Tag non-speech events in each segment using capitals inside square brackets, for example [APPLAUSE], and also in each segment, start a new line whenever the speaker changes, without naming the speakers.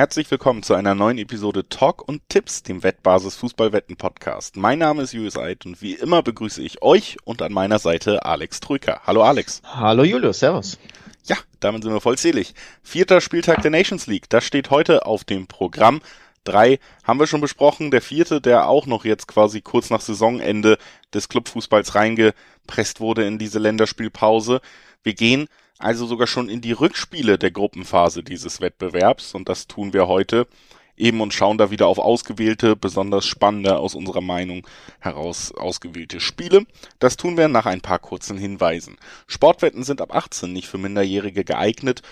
Herzlich willkommen zu einer neuen Episode Talk und Tipps, dem Wettbasis Fußballwetten Podcast. Mein Name ist Julius Eid und wie immer begrüße ich euch und an meiner Seite Alex Trücker. Hallo Alex.
Hallo Julius, servus.
Ja, damit sind wir vollzählig. Vierter Spieltag der Nations League, das steht heute auf dem Programm. Drei haben wir schon besprochen. Der vierte, der auch noch jetzt quasi kurz nach Saisonende des Clubfußballs reingepresst wurde in diese Länderspielpause. Wir gehen also sogar schon in die Rückspiele der Gruppenphase dieses Wettbewerbs und das tun wir heute eben und schauen da wieder auf ausgewählte, besonders spannende aus unserer Meinung heraus ausgewählte Spiele. Das tun wir nach ein paar kurzen Hinweisen. Sportwetten sind ab 18 nicht für Minderjährige geeignet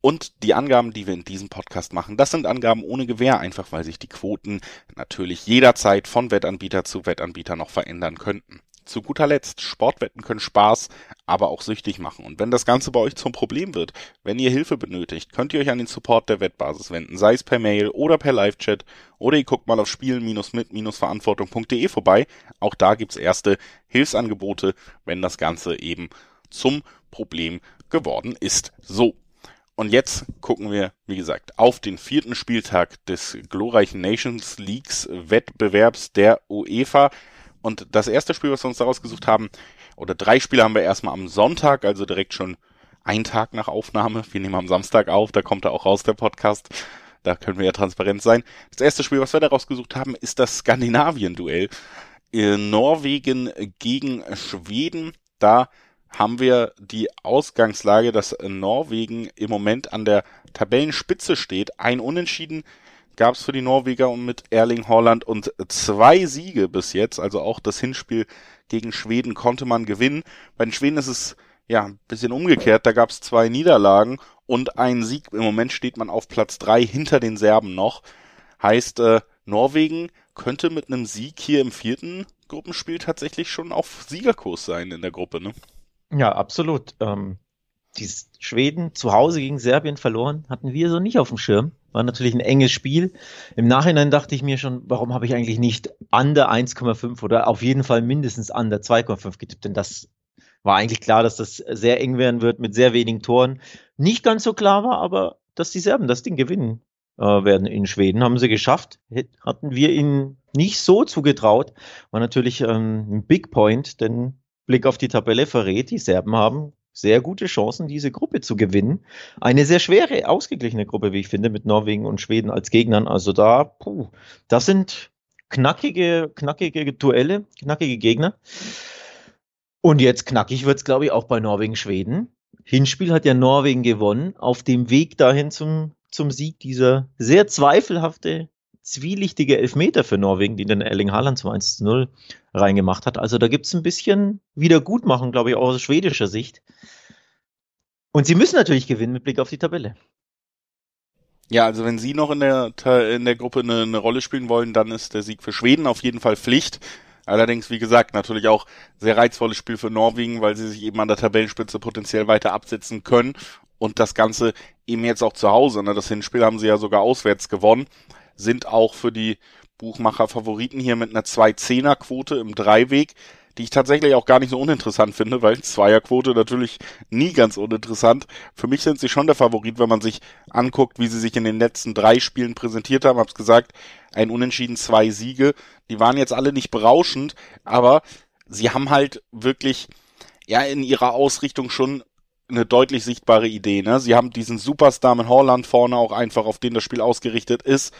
und die Angaben, die wir in diesem Podcast machen, das sind Angaben ohne Gewähr, einfach weil sich die Quoten natürlich jederzeit von Wettanbieter zu Wettanbieter noch verändern könnten. Zu guter Letzt, Sportwetten können Spaß, aber auch süchtig machen. Und wenn das Ganze bei euch zum Problem wird, wenn ihr Hilfe benötigt, könnt ihr euch an den Support der Wettbasis wenden, sei es per Mail oder per Live-Chat oder ihr guckt mal auf spielen-mit-verantwortung.de vorbei. Auch da gibt's erste Hilfsangebote, wenn das Ganze eben zum Problem geworden ist. So. Und jetzt gucken wir, wie gesagt, auf den vierten Spieltag des glorreichen Nations Leagues Wettbewerbs der UEFA. Und das erste Spiel, was wir uns daraus gesucht haben, oder drei Spiele haben wir erstmal am Sonntag, also direkt schon einen Tag nach Aufnahme. Wir nehmen am Samstag auf, da kommt er auch raus, der Podcast. Da können wir ja transparent sein. Das erste Spiel, was wir daraus gesucht haben, ist das Skandinavien-Duell. Norwegen gegen Schweden. Da haben wir die Ausgangslage, dass Norwegen im Moment an der Tabellenspitze steht. Ein Unentschieden gab es für die Norweger und mit Erling Haaland und zwei Siege bis jetzt. Also auch das Hinspiel gegen Schweden konnte man gewinnen. Bei den Schweden ist es ja ein bisschen umgekehrt. Da gab es zwei Niederlagen und einen Sieg. Im Moment steht man auf Platz drei hinter den Serben noch. Heißt, äh, Norwegen könnte mit einem Sieg hier im vierten Gruppenspiel tatsächlich schon auf Siegerkurs sein in der Gruppe, ne?
Ja, absolut. Ähm, die Schweden zu Hause gegen Serbien verloren, hatten wir so nicht auf dem Schirm. War natürlich ein enges Spiel. Im Nachhinein dachte ich mir schon, warum habe ich eigentlich nicht under 1,5 oder auf jeden Fall mindestens under 2,5 getippt? Denn das war eigentlich klar, dass das sehr eng werden wird mit sehr wenigen Toren. Nicht ganz so klar war aber, dass die Serben das Ding gewinnen äh, werden in Schweden. Haben sie geschafft. Hatten wir ihnen nicht so zugetraut. War natürlich ähm, ein Big Point, denn Blick auf die Tabelle verrät, die Serben haben sehr gute Chancen, diese Gruppe zu gewinnen. Eine sehr schwere, ausgeglichene Gruppe, wie ich finde, mit Norwegen und Schweden als Gegnern. Also da, puh, das sind knackige, knackige Duelle, knackige Gegner. Und jetzt knackig wird's, glaube ich, auch bei Norwegen-Schweden. Hinspiel hat ja Norwegen gewonnen, auf dem Weg dahin zum, zum Sieg dieser sehr zweifelhafte zwielichtige Elfmeter für Norwegen, die den Erling Haaland zum 1 zu 0 reingemacht hat. Also da gibt es ein bisschen Wiedergutmachen, glaube ich, auch aus schwedischer Sicht. Und sie müssen natürlich gewinnen mit Blick auf die Tabelle.
Ja, also wenn sie noch in der, in der Gruppe eine, eine Rolle spielen wollen, dann ist der Sieg für Schweden auf jeden Fall Pflicht. Allerdings, wie gesagt, natürlich auch sehr reizvolles Spiel für Norwegen, weil sie sich eben an der Tabellenspitze potenziell weiter absetzen können und das Ganze eben jetzt auch zu Hause. Ne? Das Hinspiel haben sie ja sogar auswärts gewonnen sind auch für die Buchmacher Favoriten hier mit einer 2-10er-Quote im Dreiweg, die ich tatsächlich auch gar nicht so uninteressant finde, weil Zweierquote natürlich nie ganz uninteressant. Für mich sind sie schon der Favorit, wenn man sich anguckt, wie sie sich in den letzten drei Spielen präsentiert haben. Hab's gesagt, ein Unentschieden, zwei Siege. Die waren jetzt alle nicht berauschend, aber sie haben halt wirklich ja in ihrer Ausrichtung schon eine deutlich sichtbare Idee. Ne? Sie haben diesen Superstar mit Holland vorne auch einfach, auf den das Spiel ausgerichtet ist.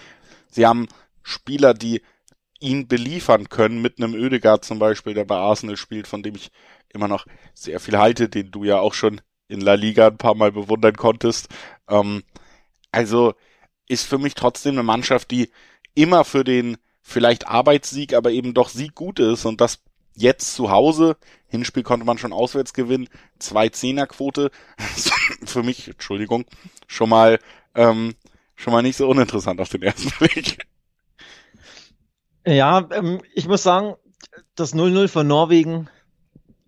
Sie haben Spieler, die ihn beliefern können, mit einem Ödegaard zum Beispiel, der bei Arsenal spielt, von dem ich immer noch sehr viel halte, den du ja auch schon in La Liga ein paar Mal bewundern konntest. Ähm, also ist für mich trotzdem eine Mannschaft, die immer für den vielleicht Arbeitssieg, aber eben doch Sieg gut ist und das jetzt zu Hause. Hinspiel konnte man schon auswärts gewinnen. Zwei Zehnerquote. [LAUGHS] für mich, Entschuldigung, schon mal ähm, schon mal nicht so uninteressant auf den ersten [LAUGHS] Blick.
Ja, ähm, ich muss sagen, das 0-0 von Norwegen,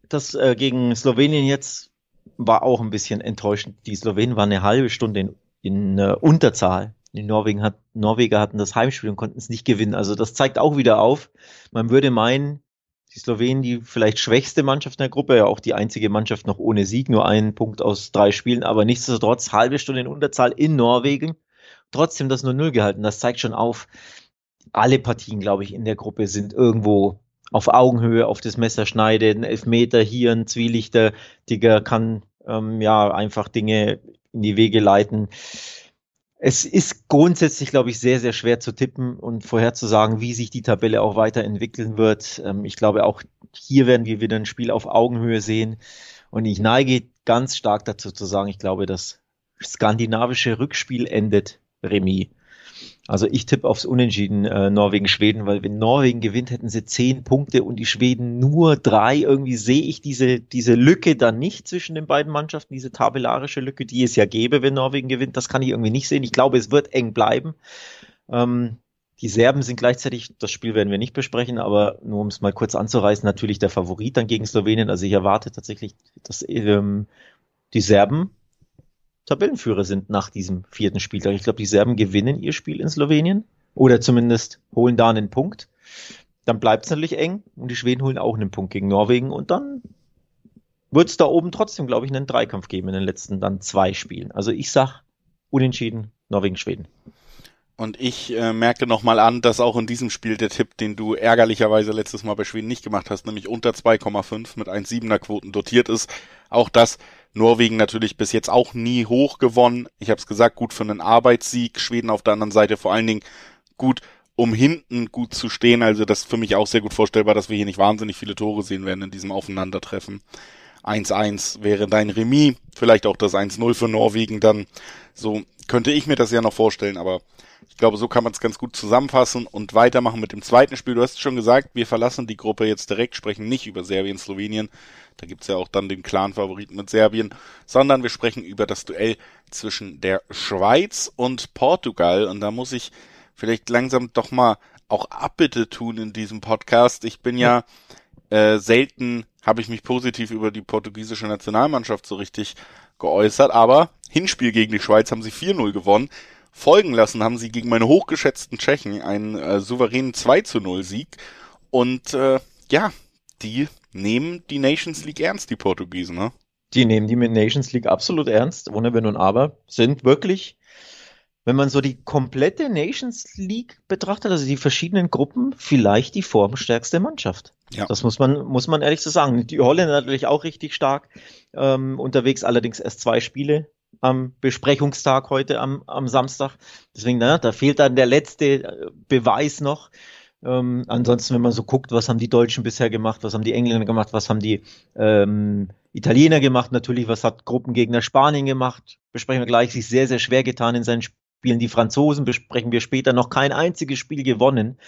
das äh, gegen Slowenien jetzt, war auch ein bisschen enttäuschend. Die Slowenen waren eine halbe Stunde in, in äh, Unterzahl. Die Norwegen hat, Norweger hatten das Heimspiel und konnten es nicht gewinnen. Also das zeigt auch wieder auf. Man würde meinen, die Slowenen, die vielleicht schwächste Mannschaft in der Gruppe, ja auch die einzige Mannschaft noch ohne Sieg, nur einen Punkt aus drei Spielen, aber nichtsdestotrotz halbe Stunde in Unterzahl in Norwegen trotzdem das 0-0 gehalten. Das zeigt schon auf, alle Partien, glaube ich, in der Gruppe sind irgendwo auf Augenhöhe auf das Messer schneiden, Elfmeter hier, ein Zwielichter, Digger kann ähm, ja einfach Dinge in die Wege leiten. Es ist grundsätzlich, glaube ich, sehr, sehr schwer zu tippen und vorherzusagen, wie sich die Tabelle auch weiterentwickeln wird. Ähm, ich glaube, auch hier werden wir wieder ein Spiel auf Augenhöhe sehen. Und ich neige ganz stark dazu zu sagen, ich glaube, das skandinavische Rückspiel endet Remis. Also ich tippe aufs Unentschieden äh, Norwegen-Schweden, weil wenn Norwegen gewinnt, hätten sie zehn Punkte und die Schweden nur drei. Irgendwie sehe ich diese, diese Lücke dann nicht zwischen den beiden Mannschaften, diese tabellarische Lücke, die es ja gäbe, wenn Norwegen gewinnt. Das kann ich irgendwie nicht sehen. Ich glaube, es wird eng bleiben. Ähm, die Serben sind gleichzeitig, das Spiel werden wir nicht besprechen, aber nur um es mal kurz anzureißen, natürlich der Favorit dann gegen Slowenien. Also ich erwarte tatsächlich, dass ähm, die Serben Tabellenführer sind nach diesem vierten Spieltag. Ich glaube, die Serben gewinnen ihr Spiel in Slowenien oder zumindest holen da einen Punkt. Dann bleibt es natürlich eng und die Schweden holen auch einen Punkt gegen Norwegen und dann wird es da oben trotzdem, glaube ich, einen Dreikampf geben in den letzten dann zwei Spielen. Also ich sag unentschieden Norwegen-Schweden.
Und ich äh, merke nochmal an, dass auch in diesem Spiel der Tipp, den du ärgerlicherweise letztes Mal bei Schweden nicht gemacht hast, nämlich unter 2,5 mit 1,7er Quoten dotiert ist. Auch das Norwegen natürlich bis jetzt auch nie hoch gewonnen. Ich habe es gesagt, gut für einen Arbeitssieg. Schweden auf der anderen Seite vor allen Dingen gut, um hinten gut zu stehen. Also das ist für mich auch sehr gut vorstellbar, dass wir hier nicht wahnsinnig viele Tore sehen werden in diesem Aufeinandertreffen. 1-1 wäre dein Remis, vielleicht auch das 1-0 für Norwegen dann. So könnte ich mir das ja noch vorstellen, aber ich glaube, so kann man es ganz gut zusammenfassen und weitermachen mit dem zweiten Spiel. Du hast schon gesagt, wir verlassen die Gruppe jetzt direkt, sprechen nicht über Serbien, Slowenien. Da gibt's ja auch dann den Clan-Favoriten mit Serbien, sondern wir sprechen über das Duell zwischen der Schweiz und Portugal. Und da muss ich vielleicht langsam doch mal auch Abbitte tun in diesem Podcast. Ich bin ja äh, selten, habe ich mich positiv über die portugiesische Nationalmannschaft so richtig geäußert, aber Hinspiel gegen die Schweiz haben sie 4-0 gewonnen folgen lassen haben sie gegen meine hochgeschätzten Tschechen einen äh, souveränen 2 zu 0 Sieg. Und äh, ja, die nehmen die Nations League ernst, die Portugiesen, ne?
Die nehmen die Nations League absolut ernst, ohne Wenn und Aber, sind wirklich, wenn man so die komplette Nations League betrachtet, also die verschiedenen Gruppen, vielleicht die formstärkste Mannschaft. Ja. Das muss man, muss man ehrlich so sagen. Die Holländer natürlich auch richtig stark ähm, unterwegs, allerdings erst zwei Spiele am Besprechungstag heute am, am Samstag. Deswegen, na, da fehlt dann der letzte äh, Beweis noch. Ähm, ansonsten, wenn man so guckt, was haben die Deutschen bisher gemacht, was haben die Engländer gemacht, was haben die ähm, Italiener gemacht, natürlich, was hat Gruppengegner Spanien gemacht, besprechen wir gleich, sich sehr, sehr schwer getan in seinen Spielen. Die Franzosen besprechen wir später noch kein einziges Spiel gewonnen.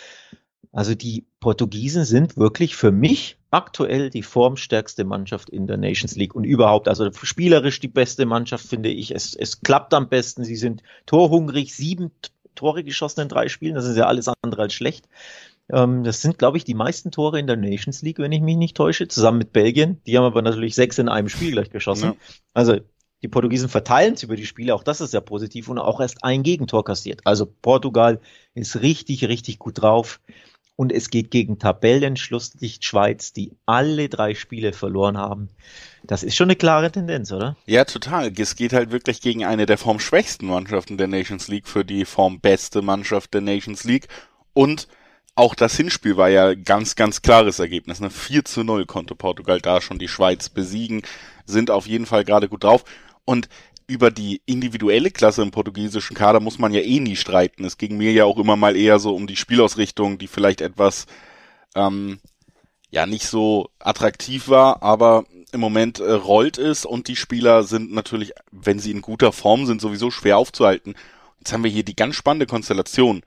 Also die Portugiesen sind wirklich für mich aktuell die formstärkste Mannschaft in der Nations League und überhaupt, also spielerisch die beste Mannschaft, finde ich. Es, es klappt am besten. Sie sind torhungrig, sieben Tore geschossen in drei Spielen. Das ist ja alles andere als schlecht. Ähm, das sind, glaube ich, die meisten Tore in der Nations League, wenn ich mich nicht täusche, zusammen mit Belgien. Die haben aber natürlich sechs in einem Spiel gleich geschossen. Ja. Also die Portugiesen verteilen es über die Spiele, auch das ist ja positiv und auch erst ein Gegentor kassiert. Also Portugal ist richtig, richtig gut drauf. Und es geht gegen Tabellenschlusslicht Schweiz, die alle drei Spiele verloren haben. Das ist schon eine klare Tendenz, oder?
Ja, total. Es geht halt wirklich gegen eine der formschwächsten Mannschaften der Nations League für die formbeste Mannschaft der Nations League. Und auch das Hinspiel war ja ganz, ganz klares Ergebnis. Ne? 4 zu 0 konnte Portugal da schon die Schweiz besiegen, sind auf jeden Fall gerade gut drauf. Und über die individuelle Klasse im portugiesischen Kader muss man ja eh nie streiten. Es ging mir ja auch immer mal eher so um die Spielausrichtung, die vielleicht etwas ähm, ja nicht so attraktiv war, aber im Moment äh, rollt es und die Spieler sind natürlich, wenn sie in guter Form sind, sowieso schwer aufzuhalten. Jetzt haben wir hier die ganz spannende Konstellation.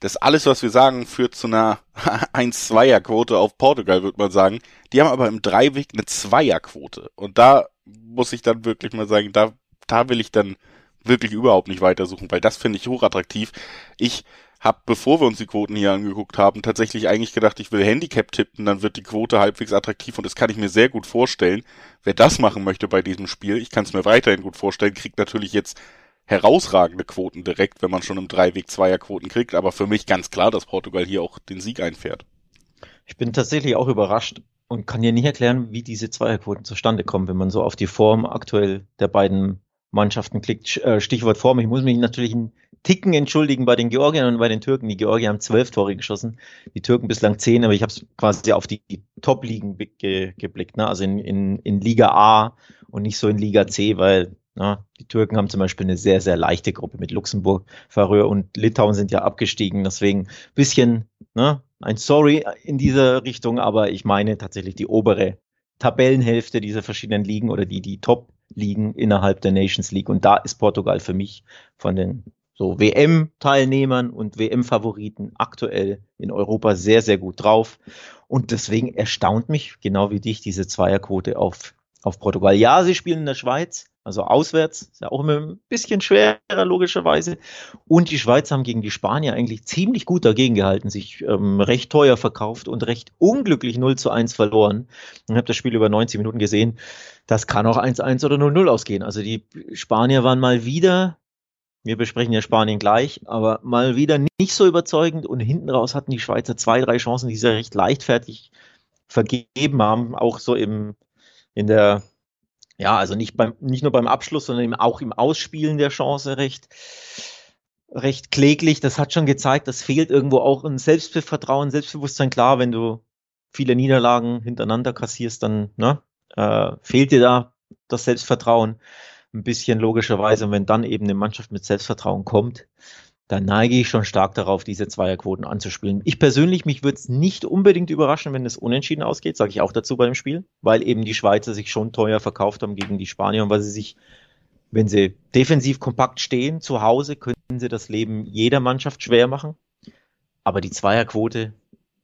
Das alles, was wir sagen, führt zu einer [LAUGHS] 1-2er-Quote auf Portugal, würde man sagen. Die haben aber im Dreiweg eine Zweierquote. Und da muss ich dann wirklich mal sagen, da da will ich dann wirklich überhaupt nicht weitersuchen, weil das finde ich hochattraktiv. Ich habe, bevor wir uns die Quoten hier angeguckt haben, tatsächlich eigentlich gedacht, ich will Handicap tippen, dann wird die Quote halbwegs attraktiv und das kann ich mir sehr gut vorstellen. Wer das machen möchte bei diesem Spiel, ich kann es mir weiterhin gut vorstellen, kriegt natürlich jetzt herausragende Quoten direkt, wenn man schon im Dreiweg Zweierquoten kriegt, aber für mich ganz klar, dass Portugal hier auch den Sieg einfährt.
Ich bin tatsächlich auch überrascht und kann dir nicht erklären, wie diese Zweierquoten zustande kommen, wenn man so auf die Form aktuell der beiden Mannschaften klickt. Äh, Stichwort Form. Ich muss mich natürlich ein Ticken entschuldigen bei den Georgiern und bei den Türken. Die Georgier haben zwölf Tore geschossen, die Türken bislang zehn, aber ich habe quasi auf die Top-Ligen ge geblickt, ne? also in, in, in Liga A und nicht so in Liga C, weil ne, die Türken haben zum Beispiel eine sehr, sehr leichte Gruppe mit Luxemburg, Färöer und Litauen sind ja abgestiegen. Deswegen bisschen ne, ein Sorry in dieser Richtung, aber ich meine tatsächlich die obere Tabellenhälfte dieser verschiedenen Ligen oder die, die Top-Ligen innerhalb der Nations League. Und da ist Portugal für mich von den so WM-Teilnehmern und WM-Favoriten aktuell in Europa sehr, sehr gut drauf. Und deswegen erstaunt mich, genau wie dich, diese Zweierquote auf, auf Portugal. Ja, sie spielen in der Schweiz, also auswärts, ist ja auch immer ein bisschen schwerer, logischerweise. Und die Schweiz haben gegen die Spanier eigentlich ziemlich gut dagegen gehalten, sich ähm, recht teuer verkauft und recht unglücklich 0 zu 1 verloren. Ich habe das Spiel über 90 Minuten gesehen. Das kann auch 1-1 oder 0-0 ausgehen. Also die Spanier waren mal wieder, wir besprechen ja Spanien gleich, aber mal wieder nicht so überzeugend und hinten raus hatten die Schweizer zwei, drei Chancen, die sie recht leichtfertig vergeben haben, auch so im, in der ja, also nicht beim, nicht nur beim Abschluss, sondern auch im Ausspielen der Chance recht, recht kläglich. Das hat schon gezeigt, das fehlt irgendwo auch ein Selbstvertrauen, Selbstbewusstsein. Klar, wenn du viele Niederlagen hintereinander kassierst, dann ne, äh, fehlt dir da das Selbstvertrauen ein bisschen logischerweise. Und wenn dann eben eine Mannschaft mit Selbstvertrauen kommt, dann neige ich schon stark darauf, diese Zweierquoten anzuspielen. Ich persönlich, mich würde es nicht unbedingt überraschen, wenn es unentschieden ausgeht, sage ich auch dazu bei dem Spiel, weil eben die Schweizer sich schon teuer verkauft haben gegen die Spanier und weil sie sich, wenn sie defensiv kompakt stehen, zu Hause, können sie das Leben jeder Mannschaft schwer machen. Aber die Zweierquote,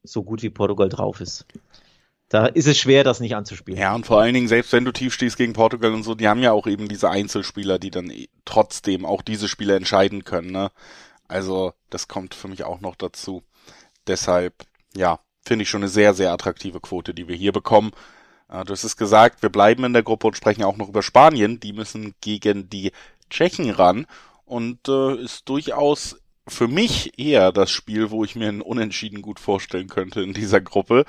so gut wie Portugal drauf ist, da ist es schwer, das nicht anzuspielen.
Ja, und vor allen Dingen, selbst wenn du tief stehst gegen Portugal und so, die haben ja auch eben diese Einzelspieler, die dann trotzdem auch diese Spiele entscheiden können. Ne? Also das kommt für mich auch noch dazu. Deshalb, ja, finde ich schon eine sehr, sehr attraktive Quote, die wir hier bekommen. Äh, du hast es gesagt, wir bleiben in der Gruppe und sprechen auch noch über Spanien. Die müssen gegen die Tschechen ran und äh, ist durchaus für mich eher das Spiel, wo ich mir ein Unentschieden gut vorstellen könnte in dieser Gruppe.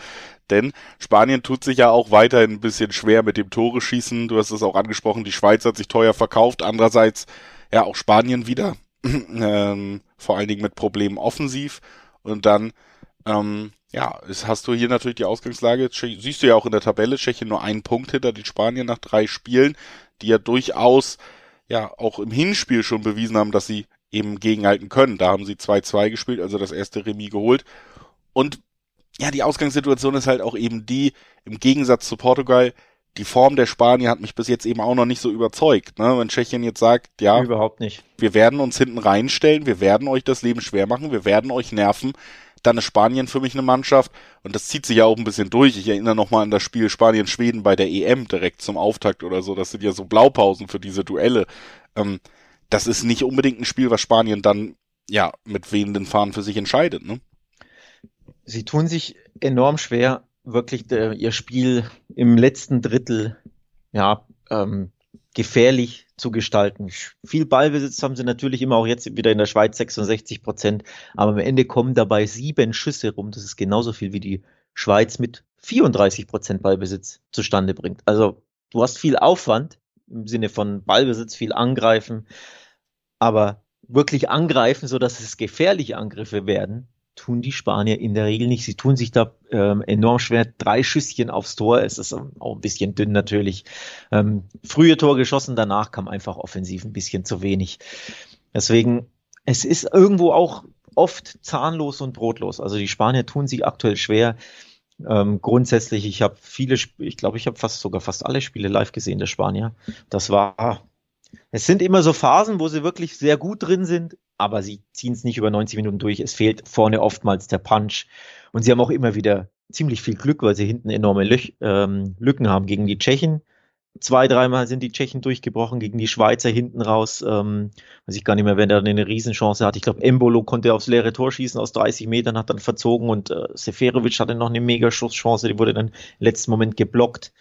Denn Spanien tut sich ja auch weiterhin ein bisschen schwer mit dem Tore schießen. Du hast es auch angesprochen, die Schweiz hat sich teuer verkauft. Andererseits, ja, auch Spanien wieder [CLEARS THROAT] ähm, vor allen Dingen mit Problemen offensiv. Und dann, ähm, ja, hast du hier natürlich die Ausgangslage, siehst du ja auch in der Tabelle, Tschechien nur einen Punkt hinter den Spaniern nach drei Spielen, die ja durchaus ja auch im Hinspiel schon bewiesen haben, dass sie eben gegenhalten können. Da haben sie 2-2 gespielt, also das erste Remis geholt. Und ja, die Ausgangssituation ist halt auch eben die, im Gegensatz zu Portugal, die Form der Spanier hat mich bis jetzt eben auch noch nicht so überzeugt. Ne? Wenn Tschechien jetzt sagt, ja,
überhaupt nicht.
Wir werden uns hinten reinstellen, wir werden euch das Leben schwer machen, wir werden euch nerven. Dann ist Spanien für mich eine Mannschaft und das zieht sich ja auch ein bisschen durch. Ich erinnere nochmal an das Spiel Spanien-Schweden bei der EM direkt zum Auftakt oder so. Das sind ja so Blaupausen für diese Duelle. Ähm, das ist nicht unbedingt ein Spiel, was Spanien dann ja mit wehenden Fahnen für sich entscheidet. Ne?
Sie tun sich enorm schwer, wirklich der, ihr Spiel im letzten Drittel ja ähm, gefährlich zu gestalten. Viel Ballbesitz haben sie natürlich immer auch jetzt wieder in der Schweiz 66 Prozent, aber am Ende kommen dabei sieben Schüsse rum. Das ist genauso viel wie die Schweiz mit 34 Prozent Ballbesitz zustande bringt. Also du hast viel Aufwand im Sinne von Ballbesitz, viel Angreifen, aber wirklich angreifen, so dass es gefährliche Angriffe werden, tun die Spanier in der Regel nicht. Sie tun sich da ähm, enorm schwer. Drei Schüsschen aufs Tor, es ist auch ein bisschen dünn natürlich. Ähm, frühe Tor geschossen, danach kam einfach offensiv ein bisschen zu wenig. Deswegen, es ist irgendwo auch oft zahnlos und brotlos. Also die Spanier tun sich aktuell schwer. Ähm, grundsätzlich, ich habe viele, ich glaube, ich habe fast sogar fast alle Spiele live gesehen der Spanier. Das war, es sind immer so Phasen, wo sie wirklich sehr gut drin sind, aber sie ziehen es nicht über 90 Minuten durch. Es fehlt vorne oftmals der Punch. Und sie haben auch immer wieder ziemlich viel Glück, weil sie hinten enorme Löch, ähm, Lücken haben gegen die Tschechen. Zwei, dreimal sind die Tschechen durchgebrochen gegen die Schweizer hinten raus. Ähm, weiß ich gar nicht mehr, wenn er eine Riesenchance hat. Ich glaube, Embolo konnte aufs leere Tor schießen aus 30 Metern, hat dann verzogen und äh, Seferovic hatte noch eine Mega-Schusschance, die wurde dann im letzten Moment geblockt.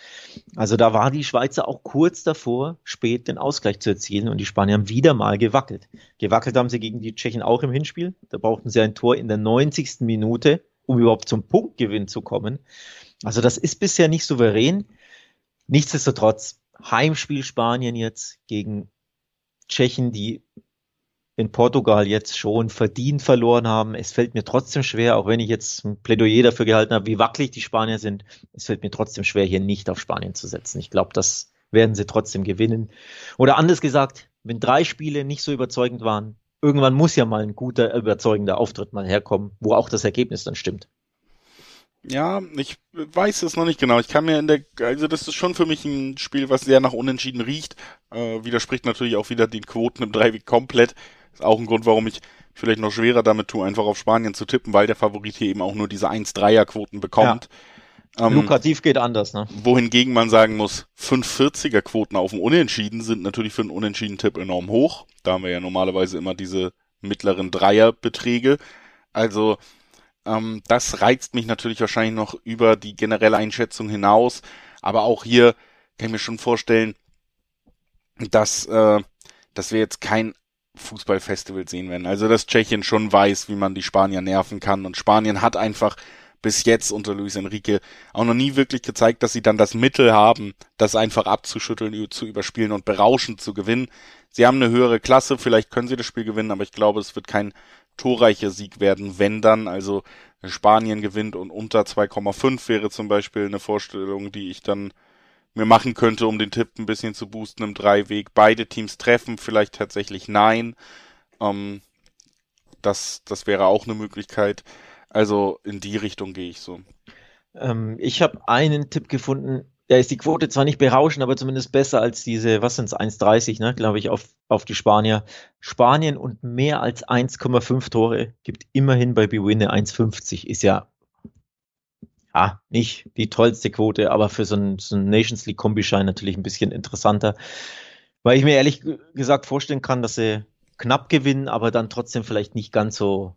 Also da war die Schweizer auch kurz davor, spät den Ausgleich zu erzielen und die Spanier haben wieder mal gewackelt. Gewackelt haben sie gegen die Tschechen auch im Hinspiel. Da brauchten sie ein Tor in der 90. Minute, um überhaupt zum Punktgewinn zu kommen. Also das ist bisher nicht souverän. Nichtsdestotrotz, Heimspiel Spanien jetzt gegen Tschechen, die in Portugal jetzt schon verdient verloren haben. Es fällt mir trotzdem schwer, auch wenn ich jetzt ein Plädoyer dafür gehalten habe, wie wackelig die Spanier sind. Es fällt mir trotzdem schwer, hier nicht auf Spanien zu setzen. Ich glaube, das werden sie trotzdem gewinnen. Oder anders gesagt, wenn drei Spiele nicht so überzeugend waren, irgendwann muss ja mal ein guter, überzeugender Auftritt mal herkommen, wo auch das Ergebnis dann stimmt.
Ja, ich weiß es noch nicht genau. Ich kann mir in der, also das ist schon für mich ein Spiel, was sehr nach Unentschieden riecht. Äh, widerspricht natürlich auch wieder den Quoten im Dreiweg komplett. Ist auch ein Grund, warum ich vielleicht noch schwerer damit tue, einfach auf Spanien zu tippen, weil der Favorit hier eben auch nur diese 1-3er-Quoten bekommt.
Ja. Ähm, Lukrativ geht anders, ne?
Wohingegen man sagen muss, 540er-Quoten auf dem Unentschieden sind natürlich für einen Unentschieden-Tipp enorm hoch. Da haben wir ja normalerweise immer diese mittleren Dreierbeträge. Also ähm, das reizt mich natürlich wahrscheinlich noch über die generelle Einschätzung hinaus. Aber auch hier kann ich mir schon vorstellen, dass, äh, dass wir jetzt kein Fußballfestival sehen werden. Also dass Tschechien schon weiß, wie man die Spanier nerven kann. Und Spanien hat einfach bis jetzt unter Luis Enrique auch noch nie wirklich gezeigt, dass sie dann das Mittel haben, das einfach abzuschütteln, zu überspielen und berauschend zu gewinnen. Sie haben eine höhere Klasse, vielleicht können sie das Spiel gewinnen, aber ich glaube, es wird kein torreicher Sieg werden, wenn dann. Also Spanien gewinnt und unter 2,5 wäre zum Beispiel eine Vorstellung, die ich dann mir machen könnte, um den Tipp ein bisschen zu boosten im Dreiweg. Beide Teams treffen, vielleicht tatsächlich nein. Ähm, das, das wäre auch eine Möglichkeit. Also in die Richtung gehe ich so.
Ähm, ich habe einen Tipp gefunden, da ist die Quote zwar nicht berauschend, aber zumindest besser als diese, was sind es, 1,30, ne, glaube ich, auf, auf die Spanier. Spanien und mehr als 1,5 Tore gibt immerhin bei Bewinne 1,50. Ist ja, ja, nicht die tollste Quote, aber für so einen, so einen Nations League Kombischein natürlich ein bisschen interessanter. Weil ich mir ehrlich gesagt vorstellen kann, dass sie knapp gewinnen, aber dann trotzdem vielleicht nicht ganz so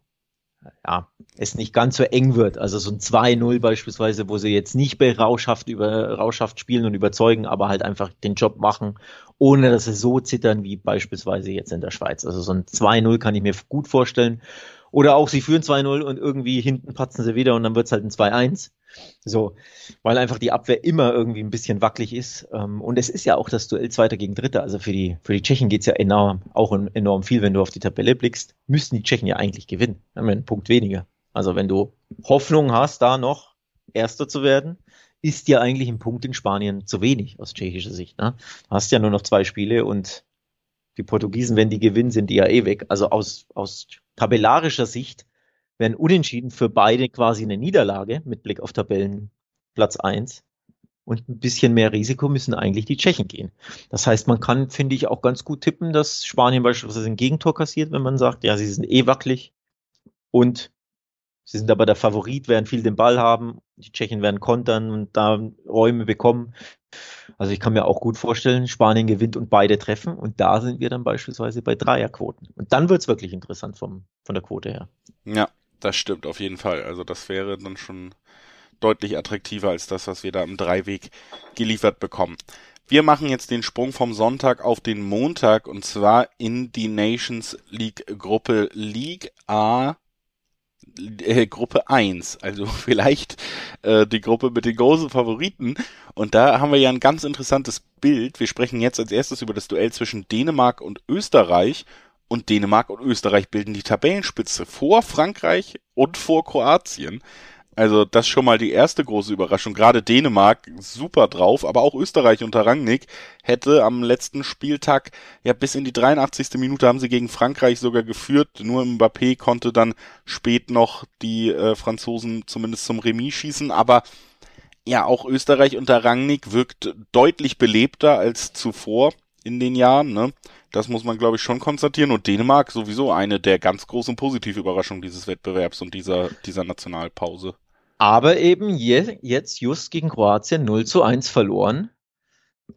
ja, es nicht ganz so eng wird. Also so ein 2-0 beispielsweise, wo sie jetzt nicht bei Rauschhaft über Rauschhaft spielen und überzeugen, aber halt einfach den Job machen, ohne dass sie so zittern wie beispielsweise jetzt in der Schweiz. Also so ein 2-0 kann ich mir gut vorstellen. Oder auch sie führen 2-0 und irgendwie hinten patzen sie wieder und dann wird's halt ein 2-1. So, weil einfach die Abwehr immer irgendwie ein bisschen wackelig ist. Ähm, und es ist ja auch das Duell Zweiter gegen Dritter. Also für die, für die Tschechen geht's ja enorm, auch enorm viel, wenn du auf die Tabelle blickst. Müssten die Tschechen ja eigentlich gewinnen. Haben wir einen Punkt weniger. Also wenn du Hoffnung hast, da noch Erster zu werden, ist ja eigentlich ein Punkt in Spanien zu wenig aus tschechischer Sicht. Ne? Du hast ja nur noch zwei Spiele und die Portugiesen, wenn die gewinnen, sind die ja eh weg. Also aus, aus tabellarischer Sicht wären Unentschieden für beide quasi eine Niederlage mit Blick auf Tabellenplatz 1. Und ein bisschen mehr Risiko müssen eigentlich die Tschechen gehen. Das heißt, man kann, finde ich, auch ganz gut tippen, dass Spanien beispielsweise ein Gegentor kassiert, wenn man sagt, ja, sie sind eh wackelig und sie sind aber der Favorit, werden viel den Ball haben, die Tschechen werden kontern und da Räume bekommen. Also ich kann mir auch gut vorstellen, Spanien gewinnt und beide treffen und da sind wir dann beispielsweise bei Dreierquoten. Und dann wird es wirklich interessant vom, von der Quote her.
Ja, das stimmt auf jeden Fall. Also das wäre dann schon deutlich attraktiver als das, was wir da im Dreiweg geliefert bekommen. Wir machen jetzt den Sprung vom Sonntag auf den Montag und zwar in die Nations League Gruppe League A äh, Gruppe 1, also [LAUGHS] vielleicht äh, die Gruppe mit den großen Favoriten. Und da haben wir ja ein ganz interessantes Bild. Wir sprechen jetzt als erstes über das Duell zwischen Dänemark und Österreich. Und Dänemark und Österreich bilden die Tabellenspitze vor Frankreich und vor Kroatien. Also das schon mal die erste große Überraschung. Gerade Dänemark super drauf, aber auch Österreich unter Rangnick hätte am letzten Spieltag ja bis in die 83. Minute haben sie gegen Frankreich sogar geführt. Nur Mbappé konnte dann spät noch die äh, Franzosen zumindest zum Remis schießen, aber ja, auch Österreich unter Rangnick wirkt deutlich belebter als zuvor in den Jahren. Ne? Das muss man, glaube ich, schon konstatieren. Und Dänemark sowieso eine der ganz großen Positivüberraschungen dieses Wettbewerbs und dieser, dieser Nationalpause.
Aber eben je, jetzt just gegen Kroatien 0 zu 1 verloren.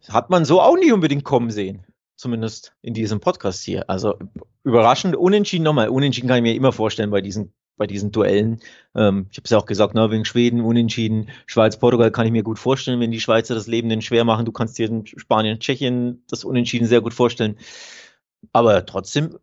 Hat man so auch nicht unbedingt kommen sehen. Zumindest in diesem Podcast hier. Also überraschend, unentschieden nochmal. Unentschieden kann ich mir immer vorstellen bei diesen, bei diesen Duellen. Ähm, ich habe es ja auch gesagt, Norwegen, Schweden, unentschieden. Schweiz, Portugal kann ich mir gut vorstellen, wenn die Schweizer das Leben denn schwer machen. Du kannst dir in Spanien, Tschechien das Unentschieden sehr gut vorstellen. Aber trotzdem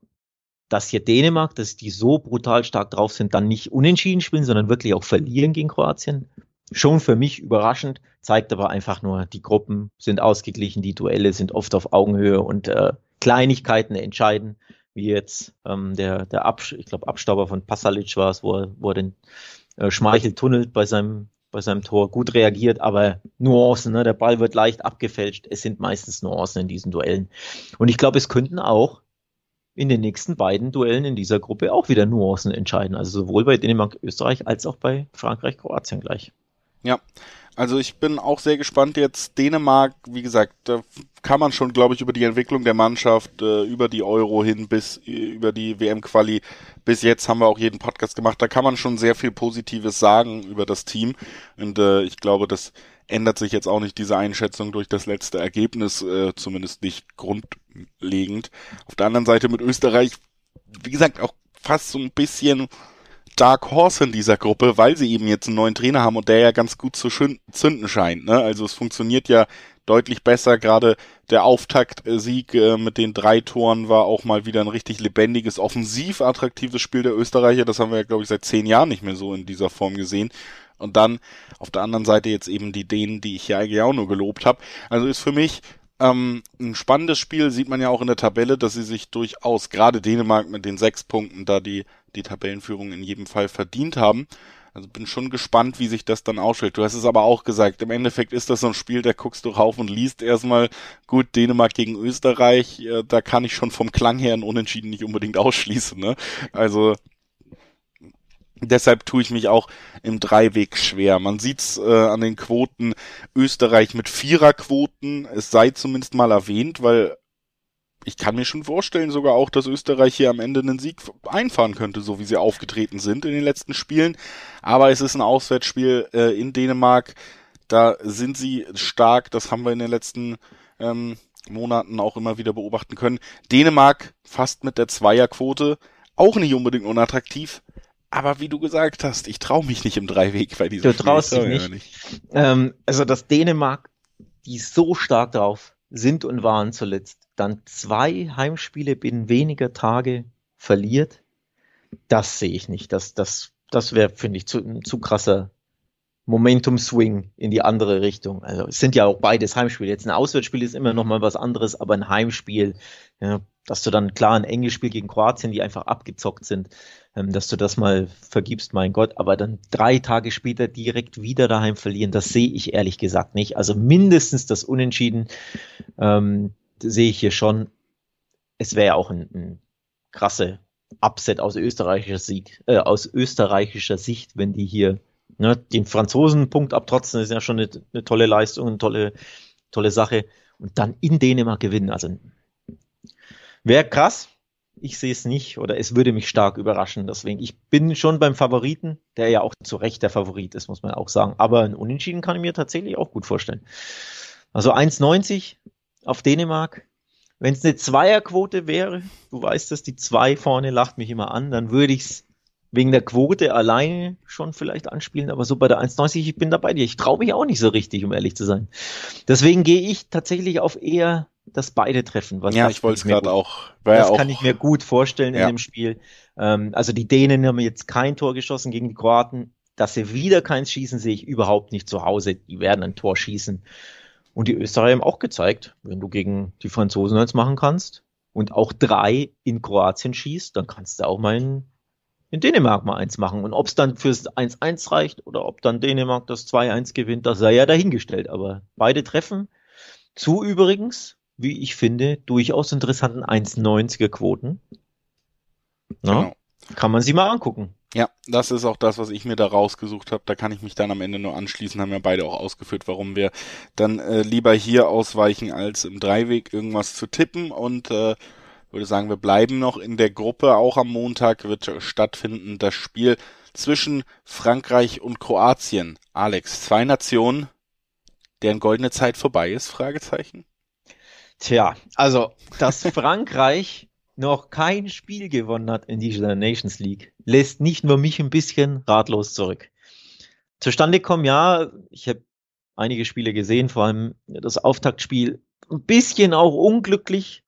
dass hier Dänemark, dass die so brutal stark drauf sind, dann nicht unentschieden spielen, sondern wirklich auch verlieren gegen Kroatien. Schon für mich überraschend, zeigt aber einfach nur, die Gruppen sind ausgeglichen, die Duelle sind oft auf Augenhöhe und äh, Kleinigkeiten entscheiden. Wie jetzt ähm, der, der Absch ich glaube Abstauber von Pasalic war es, wo er, wo er den äh, Schmeichel tunnelt bei seinem, bei seinem Tor, gut reagiert, aber Nuancen, ne? der Ball wird leicht abgefälscht, es sind meistens Nuancen in diesen Duellen. Und ich glaube, es könnten auch in den nächsten beiden Duellen in dieser Gruppe auch wieder Nuancen entscheiden. Also sowohl bei Dänemark, Österreich als auch bei Frankreich, Kroatien gleich.
Ja, also ich bin auch sehr gespannt jetzt. Dänemark, wie gesagt, da kann man schon, glaube ich, über die Entwicklung der Mannschaft, äh, über die Euro hin bis äh, über die WM-Quali, bis jetzt haben wir auch jeden Podcast gemacht. Da kann man schon sehr viel Positives sagen über das Team. Und äh, ich glaube, das ändert sich jetzt auch nicht diese Einschätzung durch das letzte Ergebnis, äh, zumindest nicht grundlegend. Auf der anderen Seite mit Österreich, wie gesagt, auch fast so ein bisschen Dark Horse in dieser Gruppe, weil sie eben jetzt einen neuen Trainer haben und der ja ganz gut zu zünden scheint. Ne? Also es funktioniert ja deutlich besser. Gerade der Auftaktsieg äh, mit den drei Toren war auch mal wieder ein richtig lebendiges, offensiv attraktives Spiel der Österreicher. Das haben wir ja, glaube ich, seit zehn Jahren nicht mehr so in dieser Form gesehen. Und dann auf der anderen Seite jetzt eben die Dänen, die ich ja eigentlich auch nur gelobt habe. Also ist für mich ähm, ein spannendes Spiel, sieht man ja auch in der Tabelle, dass sie sich durchaus, gerade Dänemark mit den sechs Punkten, da die, die Tabellenführung in jedem Fall verdient haben. Also bin schon gespannt, wie sich das dann ausstellt. Du hast es aber auch gesagt, im Endeffekt ist das so ein Spiel, da guckst du rauf und liest erstmal, gut, Dänemark gegen Österreich, äh, da kann ich schon vom Klang her ein Unentschieden nicht unbedingt ausschließen. Ne? Also Deshalb tue ich mich auch im Dreiweg schwer. Man sieht's äh, an den Quoten Österreich mit Viererquoten. Es sei zumindest mal erwähnt, weil ich kann mir schon vorstellen, sogar auch, dass Österreich hier am Ende einen Sieg einfahren könnte, so wie sie aufgetreten sind in den letzten Spielen. Aber es ist ein Auswärtsspiel äh, in Dänemark. Da sind sie stark. Das haben wir in den letzten ähm, Monaten auch immer wieder beobachten können. Dänemark fast mit der Zweierquote. Auch nicht unbedingt unattraktiv. Aber wie du gesagt hast, ich traue mich nicht im Dreiweg bei diesem
Du traust dich nicht. nicht. Ähm, also, dass Dänemark, die so stark drauf sind und waren zuletzt, dann zwei Heimspiele binnen weniger Tage verliert, das sehe ich nicht. Das, das, das wäre, finde ich, zu, ein zu krasser Momentum-Swing in die andere Richtung. Also es sind ja auch beides Heimspiele. Jetzt ein Auswärtsspiel ist immer noch mal was anderes, aber ein Heimspiel, ja, dass du dann klar ein enges Spiel gegen Kroatien, die einfach abgezockt sind, ähm, dass du das mal vergibst, mein Gott, aber dann drei Tage später direkt wieder daheim verlieren, das sehe ich ehrlich gesagt nicht. Also mindestens das Unentschieden ähm, sehe ich hier schon. Es wäre auch ein, ein krasse Upset aus österreichischer Sicht, äh, aus österreichischer Sicht, wenn die hier ne, den Franzosen Punkt abtrotzen, ist ja schon eine, eine tolle Leistung, eine tolle, tolle Sache. Und dann in Dänemark gewinnen. Also wäre krass. Ich sehe es nicht oder es würde mich stark überraschen. Deswegen, ich bin schon beim Favoriten, der ja auch zu Recht der Favorit ist, muss man auch sagen. Aber ein Unentschieden kann ich mir tatsächlich auch gut vorstellen. Also 1,90 auf Dänemark. Wenn es eine Zweierquote wäre, du weißt dass die zwei vorne lacht mich immer an, dann würde ich es wegen der Quote alleine schon vielleicht anspielen, aber so bei der 1,90, ich bin dabei dir. Ich traue mich auch nicht so richtig, um ehrlich zu sein. Deswegen gehe ich tatsächlich auf eher das beide treffen.
Was ja, ich wollte es gerade auch.
Das auch, kann ich mir gut vorstellen ja. in dem Spiel. Ähm, also die Dänen haben jetzt kein Tor geschossen gegen die Kroaten. Dass sie wieder keins schießen, sehe ich überhaupt nicht zu Hause. Die werden ein Tor schießen. Und die Österreicher haben auch gezeigt, wenn du gegen die Franzosen eins machen kannst und auch drei in Kroatien schießt, dann kannst du auch mal in, in Dänemark mal eins machen. Und ob es dann fürs 1-1 reicht oder ob dann Dänemark das 2-1 gewinnt, das sei ja dahingestellt. Aber beide treffen zu übrigens, wie ich finde, durchaus interessanten 1,90er Quoten. Genau. Kann man sie mal angucken.
Ja, das ist auch das, was ich mir da rausgesucht habe. Da kann ich mich dann am Ende nur anschließen. Haben ja beide auch ausgeführt, warum wir dann äh, lieber hier ausweichen, als im Dreiweg irgendwas zu tippen. Und äh, würde sagen, wir bleiben noch in der Gruppe. Auch am Montag wird stattfinden das Spiel zwischen Frankreich und Kroatien. Alex, zwei Nationen, deren goldene Zeit vorbei ist? Fragezeichen.
Tja, also, dass [LAUGHS] Frankreich noch kein Spiel gewonnen hat in dieser Nations League, lässt nicht nur mich ein bisschen ratlos zurück. Zustande kommen, ja, ich habe einige Spiele gesehen, vor allem das Auftaktspiel, ein bisschen auch unglücklich.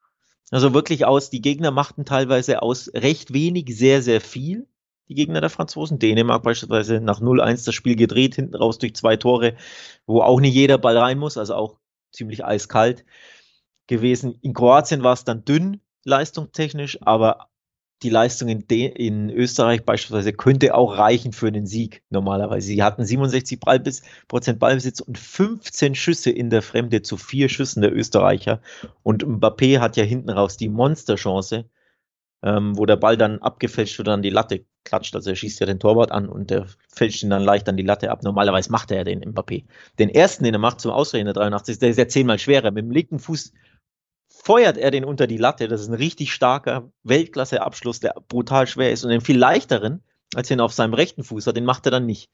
Also wirklich aus, die Gegner machten teilweise aus recht wenig sehr, sehr viel. Die Gegner der Franzosen. Dänemark beispielsweise nach 0-1 das Spiel gedreht, hinten raus durch zwei Tore, wo auch nicht jeder Ball rein muss, also auch ziemlich eiskalt gewesen. In Kroatien war es dann dünn, leistungstechnisch, aber die Leistung in, in, Österreich beispielsweise könnte auch reichen für einen Sieg normalerweise. Sie hatten 67 Ballbis Prozent Ballbesitz und 15 Schüsse in der Fremde zu vier Schüssen der Österreicher. Und Mbappé hat ja hinten raus die Monsterchance, ähm, wo der Ball dann abgefälscht wird an die Latte klatscht. Also er schießt ja den Torwart an und der fälscht ihn dann leicht an die Latte ab. Normalerweise macht er ja den Mbappé. Den ersten, den er macht zum Ausreden der 83, der ist ja zehnmal schwerer. Mit dem linken Fuß feuert er den unter die Latte. Das ist ein richtig starker Weltklasse-Abschluss, der brutal schwer ist und den viel leichteren, als den auf seinem rechten Fuß hat, den macht er dann nicht.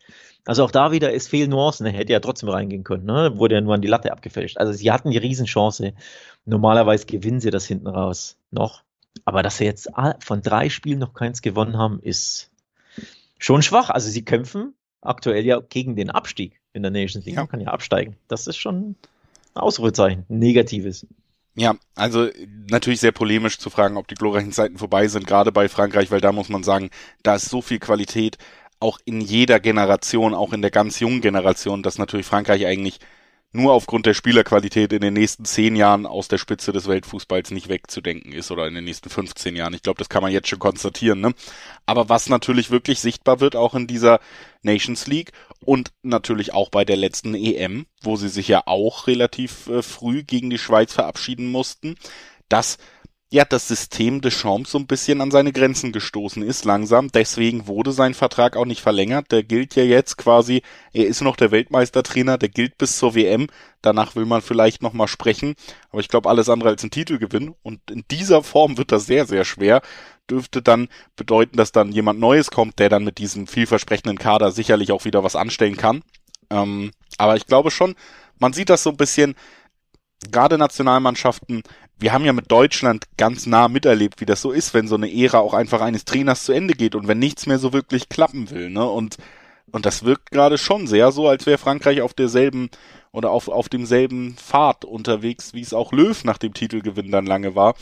Also auch da wieder, es fehlen Nuancen. Er hätte ja trotzdem reingehen können, ne? wurde ja nur an die Latte abgefälscht. Also sie hatten die Riesenchance. Normalerweise gewinnen sie das hinten raus noch. Aber dass sie jetzt von drei Spielen noch keins gewonnen haben, ist schon schwach. Also sie kämpfen aktuell ja gegen den Abstieg in der Nations League. Man kann ja absteigen. Das ist schon ein Ausrufezeichen, ein negatives.
Ja, also natürlich sehr polemisch zu fragen, ob die glorreichen Zeiten vorbei sind, gerade bei Frankreich, weil da muss man sagen, da ist so viel Qualität, auch in jeder Generation, auch in der ganz jungen Generation, dass natürlich Frankreich eigentlich nur aufgrund der Spielerqualität in den nächsten zehn Jahren aus der Spitze des Weltfußballs nicht wegzudenken ist oder in den nächsten 15 Jahren. Ich glaube, das kann man jetzt schon konstatieren. Ne? Aber was natürlich wirklich sichtbar wird, auch in dieser Nations League und natürlich auch bei der letzten EM, wo sie sich ja auch relativ äh, früh gegen die Schweiz verabschieden mussten, dass ja, das System des Champs so ein bisschen an seine Grenzen gestoßen ist langsam. Deswegen wurde sein Vertrag auch nicht verlängert. Der gilt ja jetzt quasi, er ist noch der Weltmeistertrainer, der gilt bis zur WM. Danach will man vielleicht nochmal sprechen. Aber ich glaube, alles andere als ein Titelgewinn. Und in dieser Form wird das sehr, sehr schwer. Dürfte dann bedeuten, dass dann jemand Neues kommt, der dann mit diesem vielversprechenden Kader sicherlich auch wieder was anstellen kann. Ähm, aber ich glaube schon, man sieht das so ein bisschen, gerade Nationalmannschaften wir haben ja mit Deutschland ganz nah miterlebt, wie das so ist, wenn so eine Ära auch einfach eines Trainers zu Ende geht und wenn nichts mehr so wirklich klappen will, ne? Und und das wirkt gerade schon sehr so, als wäre Frankreich auf derselben oder auf, auf demselben Pfad unterwegs, wie es auch Löw nach dem Titelgewinn dann lange war.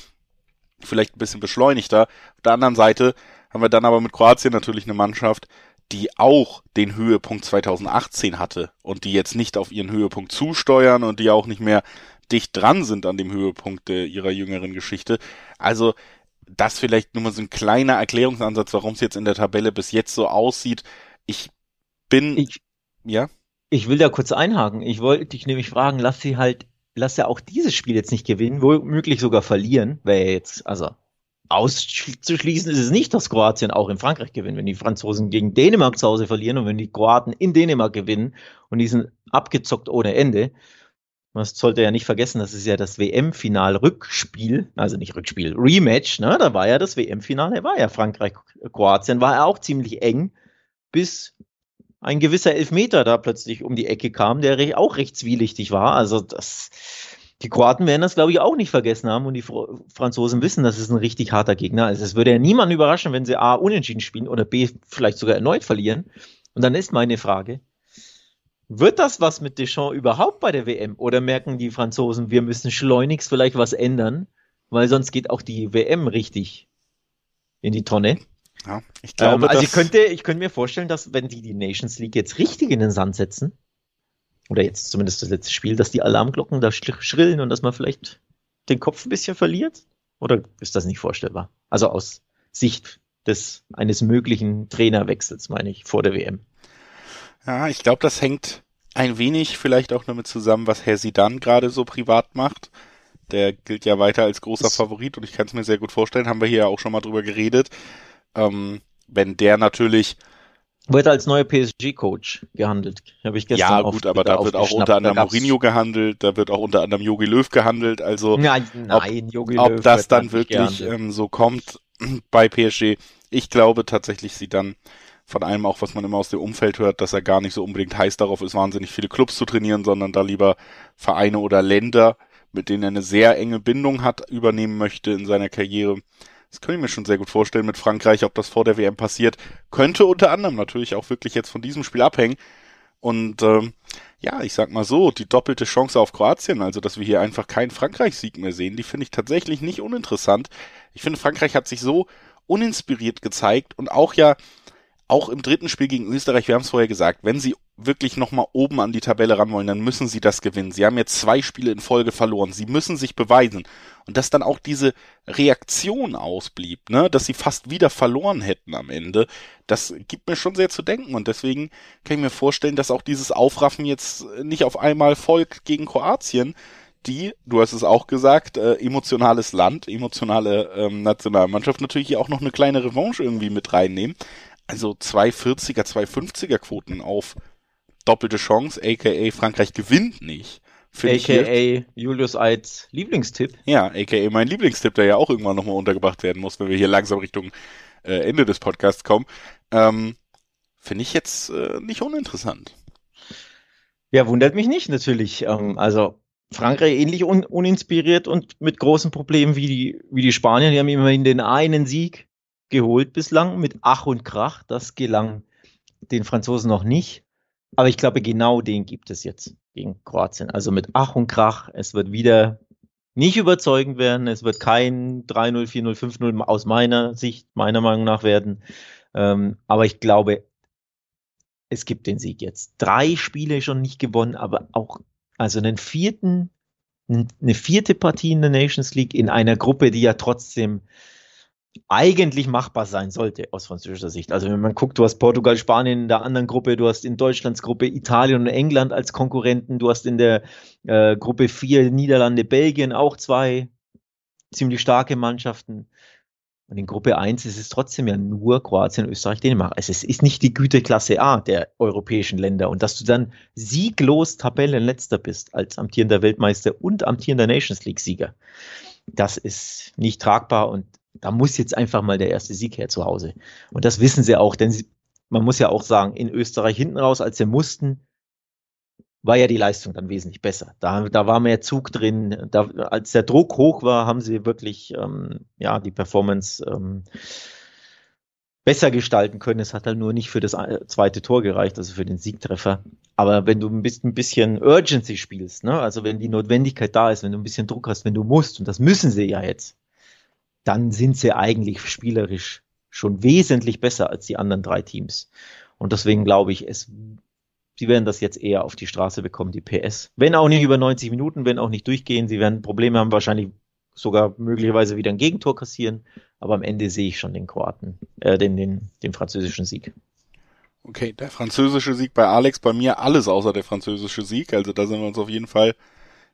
Vielleicht ein bisschen beschleunigter. Auf der anderen Seite haben wir dann aber mit Kroatien natürlich eine Mannschaft, die auch den Höhepunkt 2018 hatte und die jetzt nicht auf ihren Höhepunkt zusteuern und die auch nicht mehr dicht dran sind an dem Höhepunkt ihrer jüngeren Geschichte. Also das vielleicht nur mal so ein kleiner Erklärungsansatz, warum es jetzt in der Tabelle bis jetzt so aussieht. Ich bin,
ich, ja. Ich will da kurz einhaken. Ich wollte dich nämlich fragen, lass sie halt, lass ja auch dieses Spiel jetzt nicht gewinnen, womöglich sogar verlieren, wäre jetzt, also auszuschließen ist es nicht, dass Kroatien auch in Frankreich gewinnt, wenn die Franzosen gegen Dänemark zu Hause verlieren und wenn die Kroaten in Dänemark gewinnen und die sind abgezockt ohne Ende. Man sollte ja nicht vergessen, das ist ja das WM-Final-Rückspiel, also nicht Rückspiel, Rematch, ne? Da war ja das WM-Finale, war ja Frankreich-Kroatien, war ja auch ziemlich eng, bis ein gewisser Elfmeter da plötzlich um die Ecke kam, der auch recht zwielichtig war. Also das, die Kroaten werden das, glaube ich, auch nicht vergessen haben und die Franzosen wissen, das ist ein richtig harter Gegner. Also es würde ja niemanden überraschen, wenn sie A unentschieden spielen oder B vielleicht sogar erneut verlieren. Und dann ist meine Frage, wird das was mit Deschamps überhaupt bei der WM? Oder merken die Franzosen, wir müssen schleunigst vielleicht was ändern, weil sonst geht auch die WM richtig in die Tonne?
Ja, ich glaube,
ähm, also ich könnte, ich könnte mir vorstellen, dass wenn die die Nations League jetzt richtig in den Sand setzen, oder jetzt zumindest das letzte Spiel, dass die Alarmglocken da schrillen und dass man vielleicht den Kopf ein bisschen verliert? Oder ist das nicht vorstellbar? Also aus Sicht des eines möglichen Trainerwechsels, meine ich, vor der WM.
Ja, ich glaube, das hängt ein wenig vielleicht auch damit zusammen, was Herr Sidan gerade so privat macht. Der gilt ja weiter als großer Favorit und ich kann es mir sehr gut vorstellen, haben wir hier ja auch schon mal drüber geredet. Ähm, wenn der natürlich
wird als neuer PSG-Coach gehandelt. Habe ich gestern
Ja, gut, aber da wird auch unter anderem Mourinho gehandelt, da wird auch unter anderem Jogi Löw gehandelt. Also
nein, nein,
ob, ob das dann wirklich ähm, so kommt [CLEARS THROAT] bei PSG, ich glaube tatsächlich, sie dann von allem auch, was man immer aus dem Umfeld hört, dass er gar nicht so unbedingt heiß darauf ist, wahnsinnig viele Clubs zu trainieren, sondern da lieber Vereine oder Länder, mit denen er eine sehr enge Bindung hat, übernehmen möchte in seiner Karriere. Das kann ich mir schon sehr gut vorstellen mit Frankreich, ob das vor der WM passiert. Könnte unter anderem natürlich auch wirklich jetzt von diesem Spiel abhängen. Und ähm, ja, ich sag mal so, die doppelte Chance auf Kroatien, also dass wir hier einfach keinen Frankreich-Sieg mehr sehen, die finde ich tatsächlich nicht uninteressant. Ich finde, Frankreich hat sich so uninspiriert gezeigt und auch ja auch im dritten Spiel gegen Österreich, wir haben es vorher gesagt, wenn sie wirklich nochmal oben an die Tabelle ran wollen, dann müssen sie das gewinnen. Sie haben jetzt zwei Spiele in Folge verloren. Sie müssen sich beweisen. Und dass dann auch diese Reaktion ausblieb, ne, dass sie fast wieder verloren hätten am Ende, das gibt mir schon sehr zu denken. Und deswegen kann ich mir vorstellen, dass auch dieses Aufraffen jetzt nicht auf einmal folgt gegen Kroatien, die, du hast es auch gesagt, äh, emotionales Land, emotionale ähm, Nationalmannschaft natürlich hier auch noch eine kleine Revanche irgendwie mit reinnehmen also 240er, 250er Quoten auf doppelte Chance, aka Frankreich gewinnt nicht.
AKA Julius Eids Lieblingstipp.
Ja, aka mein Lieblingstipp, der ja auch irgendwann nochmal untergebracht werden muss, wenn wir hier langsam Richtung äh, Ende des Podcasts kommen. Ähm, Finde ich jetzt äh, nicht uninteressant.
Ja, wundert mich nicht natürlich. Ähm, also Frankreich ähnlich un uninspiriert und mit großen Problemen wie die, wie die Spanier. Die haben immerhin den einen Sieg geholt bislang mit Ach und Krach. Das gelang den Franzosen noch nicht. Aber ich glaube, genau den gibt es jetzt gegen Kroatien. Also mit Ach und Krach. Es wird wieder nicht überzeugend werden. Es wird kein 3-0, 4-0, 5-0 aus meiner Sicht, meiner Meinung nach werden. Ähm, aber ich glaube, es gibt den Sieg jetzt. Drei Spiele schon nicht gewonnen, aber auch, also einen vierten, eine vierte Partie in der Nations League in einer Gruppe, die ja trotzdem eigentlich machbar sein sollte aus französischer Sicht. Also wenn man guckt, du hast Portugal, Spanien in der anderen Gruppe, du hast in Deutschlands Gruppe Italien und England als Konkurrenten, du hast in der äh, Gruppe 4 Niederlande, Belgien auch zwei ziemlich starke Mannschaften. Und in Gruppe 1 ist es trotzdem ja nur Kroatien, Österreich, Dänemark. Also es ist nicht die Güteklasse A der europäischen Länder. Und dass du dann sieglos Tabellenletzter bist als amtierender Weltmeister und amtierender Nations League-Sieger, das ist nicht tragbar. Und da muss jetzt einfach mal der erste Sieg her zu Hause. Und das wissen sie auch, denn sie, man muss ja auch sagen, in Österreich hinten raus, als sie mussten, war ja die Leistung dann wesentlich besser. Da, da war mehr Zug drin. Da, als der Druck hoch war, haben sie wirklich ähm, ja die Performance ähm, besser gestalten können. Es hat halt nur nicht für das äh, zweite Tor gereicht, also für den Siegtreffer. Aber wenn du ein bisschen, ein bisschen Urgency spielst, ne? also wenn die Notwendigkeit da ist, wenn du ein bisschen Druck hast, wenn du musst, und das müssen sie ja jetzt, dann sind sie eigentlich spielerisch schon wesentlich besser als die anderen drei Teams. Und deswegen glaube ich, es, sie werden das jetzt eher auf die Straße bekommen, die PS. Wenn auch nicht über 90 Minuten, wenn auch nicht durchgehen. Sie werden Probleme haben, wahrscheinlich sogar möglicherweise wieder ein Gegentor kassieren. Aber am Ende sehe ich schon den Kroaten, äh, den, den, den französischen Sieg.
Okay, der französische Sieg bei Alex, bei mir alles außer der französische Sieg. Also da sind wir uns auf jeden Fall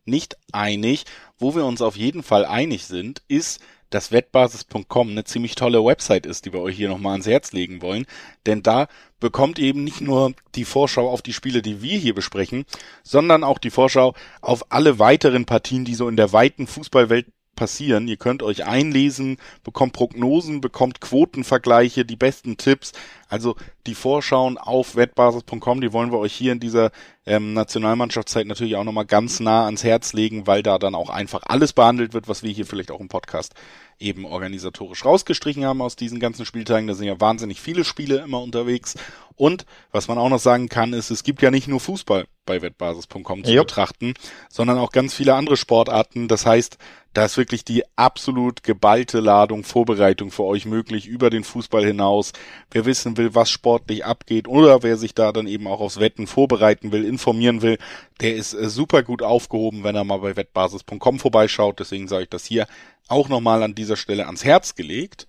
nicht einig. Wo wir uns auf jeden Fall einig sind, ist, dass wettbasis.com eine ziemlich tolle Website ist, die wir euch hier nochmal ans Herz legen wollen. Denn da bekommt eben nicht nur die Vorschau auf die Spiele, die wir hier besprechen, sondern auch die Vorschau auf alle weiteren Partien, die so in der weiten Fußballwelt passieren. Ihr könnt euch einlesen, bekommt Prognosen, bekommt Quotenvergleiche, die besten Tipps. Also die Vorschauen auf wettbasis.com, die wollen wir euch hier in dieser ähm, Nationalmannschaftszeit natürlich auch nochmal ganz nah ans Herz legen, weil da dann auch einfach alles behandelt wird, was wir hier vielleicht auch im Podcast eben organisatorisch rausgestrichen haben aus diesen ganzen Spieltagen. Da sind ja wahnsinnig viele Spiele immer unterwegs. Und was man auch noch sagen kann, ist, es gibt ja nicht nur Fußball bei wettbasis.com zu Jupp. betrachten, sondern auch ganz viele andere Sportarten. Das heißt, da ist wirklich die absolut geballte Ladung Vorbereitung für euch möglich über den Fußball hinaus. Wer wissen will, was sportlich abgeht oder wer sich da dann eben auch aufs Wetten vorbereiten will, informieren will, der ist äh, super gut aufgehoben, wenn er mal bei wettbasis.com vorbeischaut. Deswegen sage ich das hier auch nochmal an dieser Stelle ans Herz gelegt.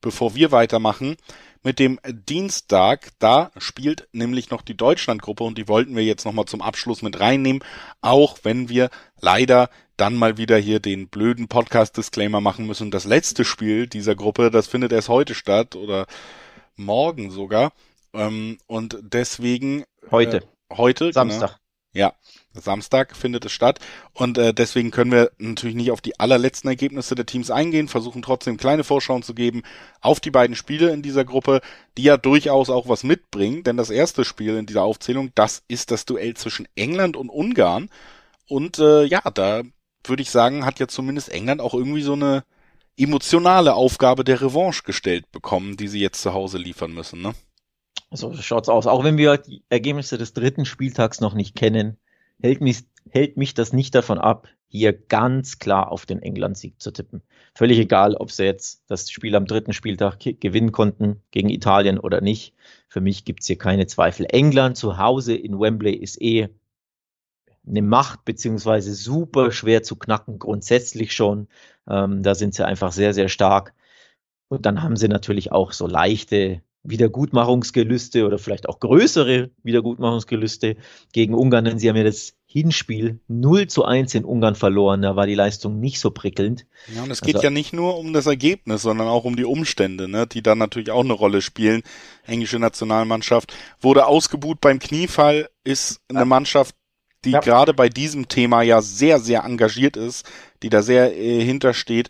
Bevor wir weitermachen, mit dem Dienstag. Da spielt nämlich noch die Deutschlandgruppe und die wollten wir jetzt nochmal zum Abschluss mit reinnehmen, auch wenn wir leider dann mal wieder hier den blöden Podcast-Disclaimer machen müssen. Das letzte Spiel dieser Gruppe, das findet erst heute statt oder morgen sogar. Ähm, und deswegen.
Heute.
Äh, heute.
Genau. Samstag. Genau,
ja, Samstag findet es statt. Und äh, deswegen können wir natürlich nicht auf die allerletzten Ergebnisse der Teams eingehen, versuchen trotzdem kleine Vorschauen zu geben auf die beiden Spiele in dieser Gruppe, die ja durchaus auch was mitbringen, denn das erste Spiel in dieser Aufzählung, das ist das Duell zwischen England und Ungarn. Und äh, ja, da würde ich sagen, hat ja zumindest England auch irgendwie so eine emotionale Aufgabe der Revanche gestellt bekommen, die sie jetzt zu Hause liefern müssen, ne?
So schaut's aus. Auch wenn wir die Ergebnisse des dritten Spieltags noch nicht kennen, hält mich, hält mich das nicht davon ab, hier ganz klar auf den England-Sieg zu tippen. Völlig egal, ob sie jetzt das Spiel am dritten Spieltag gewinnen konnten gegen Italien oder nicht. Für mich gibt es hier keine Zweifel. England zu Hause in Wembley ist eh eine Macht, beziehungsweise super schwer zu knacken, grundsätzlich schon. Ähm, da sind sie einfach sehr, sehr stark. Und dann haben sie natürlich auch so leichte Wiedergutmachungsgelüste oder vielleicht auch größere Wiedergutmachungsgelüste gegen Ungarn, denn sie haben ja das Hinspiel 0 zu 1 in Ungarn verloren. Da war die Leistung nicht so prickelnd.
Ja, und es geht also, ja nicht nur um das Ergebnis, sondern auch um die Umstände, ne, die dann natürlich auch eine Rolle spielen. Englische Nationalmannschaft wurde ausgebuht beim Kniefall, ist eine Mannschaft, die ja. gerade bei diesem Thema ja sehr, sehr engagiert ist, die da sehr äh, hintersteht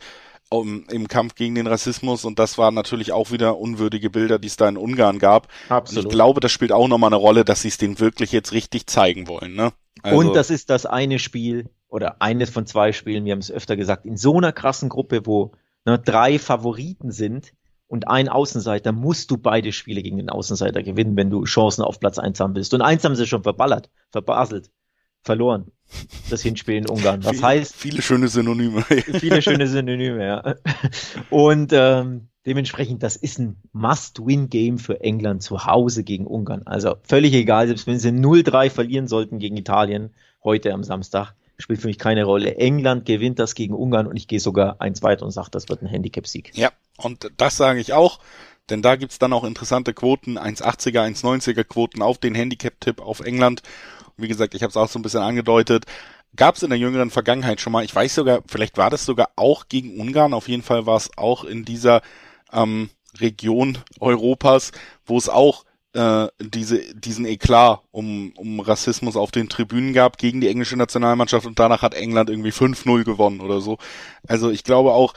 um, im Kampf gegen den Rassismus und das waren natürlich auch wieder unwürdige Bilder, die es da in Ungarn gab. Absolut. Und ich glaube, das spielt auch nochmal eine Rolle, dass sie es denen wirklich jetzt richtig zeigen wollen. Ne?
Also, und das ist das eine Spiel oder eines von zwei Spielen, wir haben es öfter gesagt, in so einer krassen Gruppe, wo ne, drei Favoriten sind und ein Außenseiter, musst du beide Spiele gegen den Außenseiter gewinnen, wenn du Chancen auf Platz eins haben willst. Und eins haben sie schon verballert, verbaselt verloren. Das Hinspiel in Ungarn. Was heißt?
Viele schöne Synonyme.
viele schöne Synonyme, ja. Und ähm, dementsprechend, das ist ein Must-Win-Game für England zu Hause gegen Ungarn. Also völlig egal, selbst wenn sie 0-3 verlieren sollten gegen Italien heute am Samstag, spielt für mich keine Rolle. England gewinnt das gegen Ungarn und ich gehe sogar eins weiter und sage, das wird ein Handicap-Sieg.
Ja, und das sage ich auch. Denn da gibt's dann auch interessante Quoten, 1,80er, 1,90er Quoten auf den Handicap-Tipp auf England. Wie gesagt, ich habe es auch so ein bisschen angedeutet. Gab es in der jüngeren Vergangenheit schon mal, ich weiß sogar, vielleicht war das sogar auch gegen Ungarn, auf jeden Fall war es auch in dieser ähm, Region Europas, wo es auch äh, diese, diesen Eklat um, um Rassismus auf den Tribünen gab gegen die englische Nationalmannschaft und danach hat England irgendwie 5-0 gewonnen oder so. Also ich glaube auch,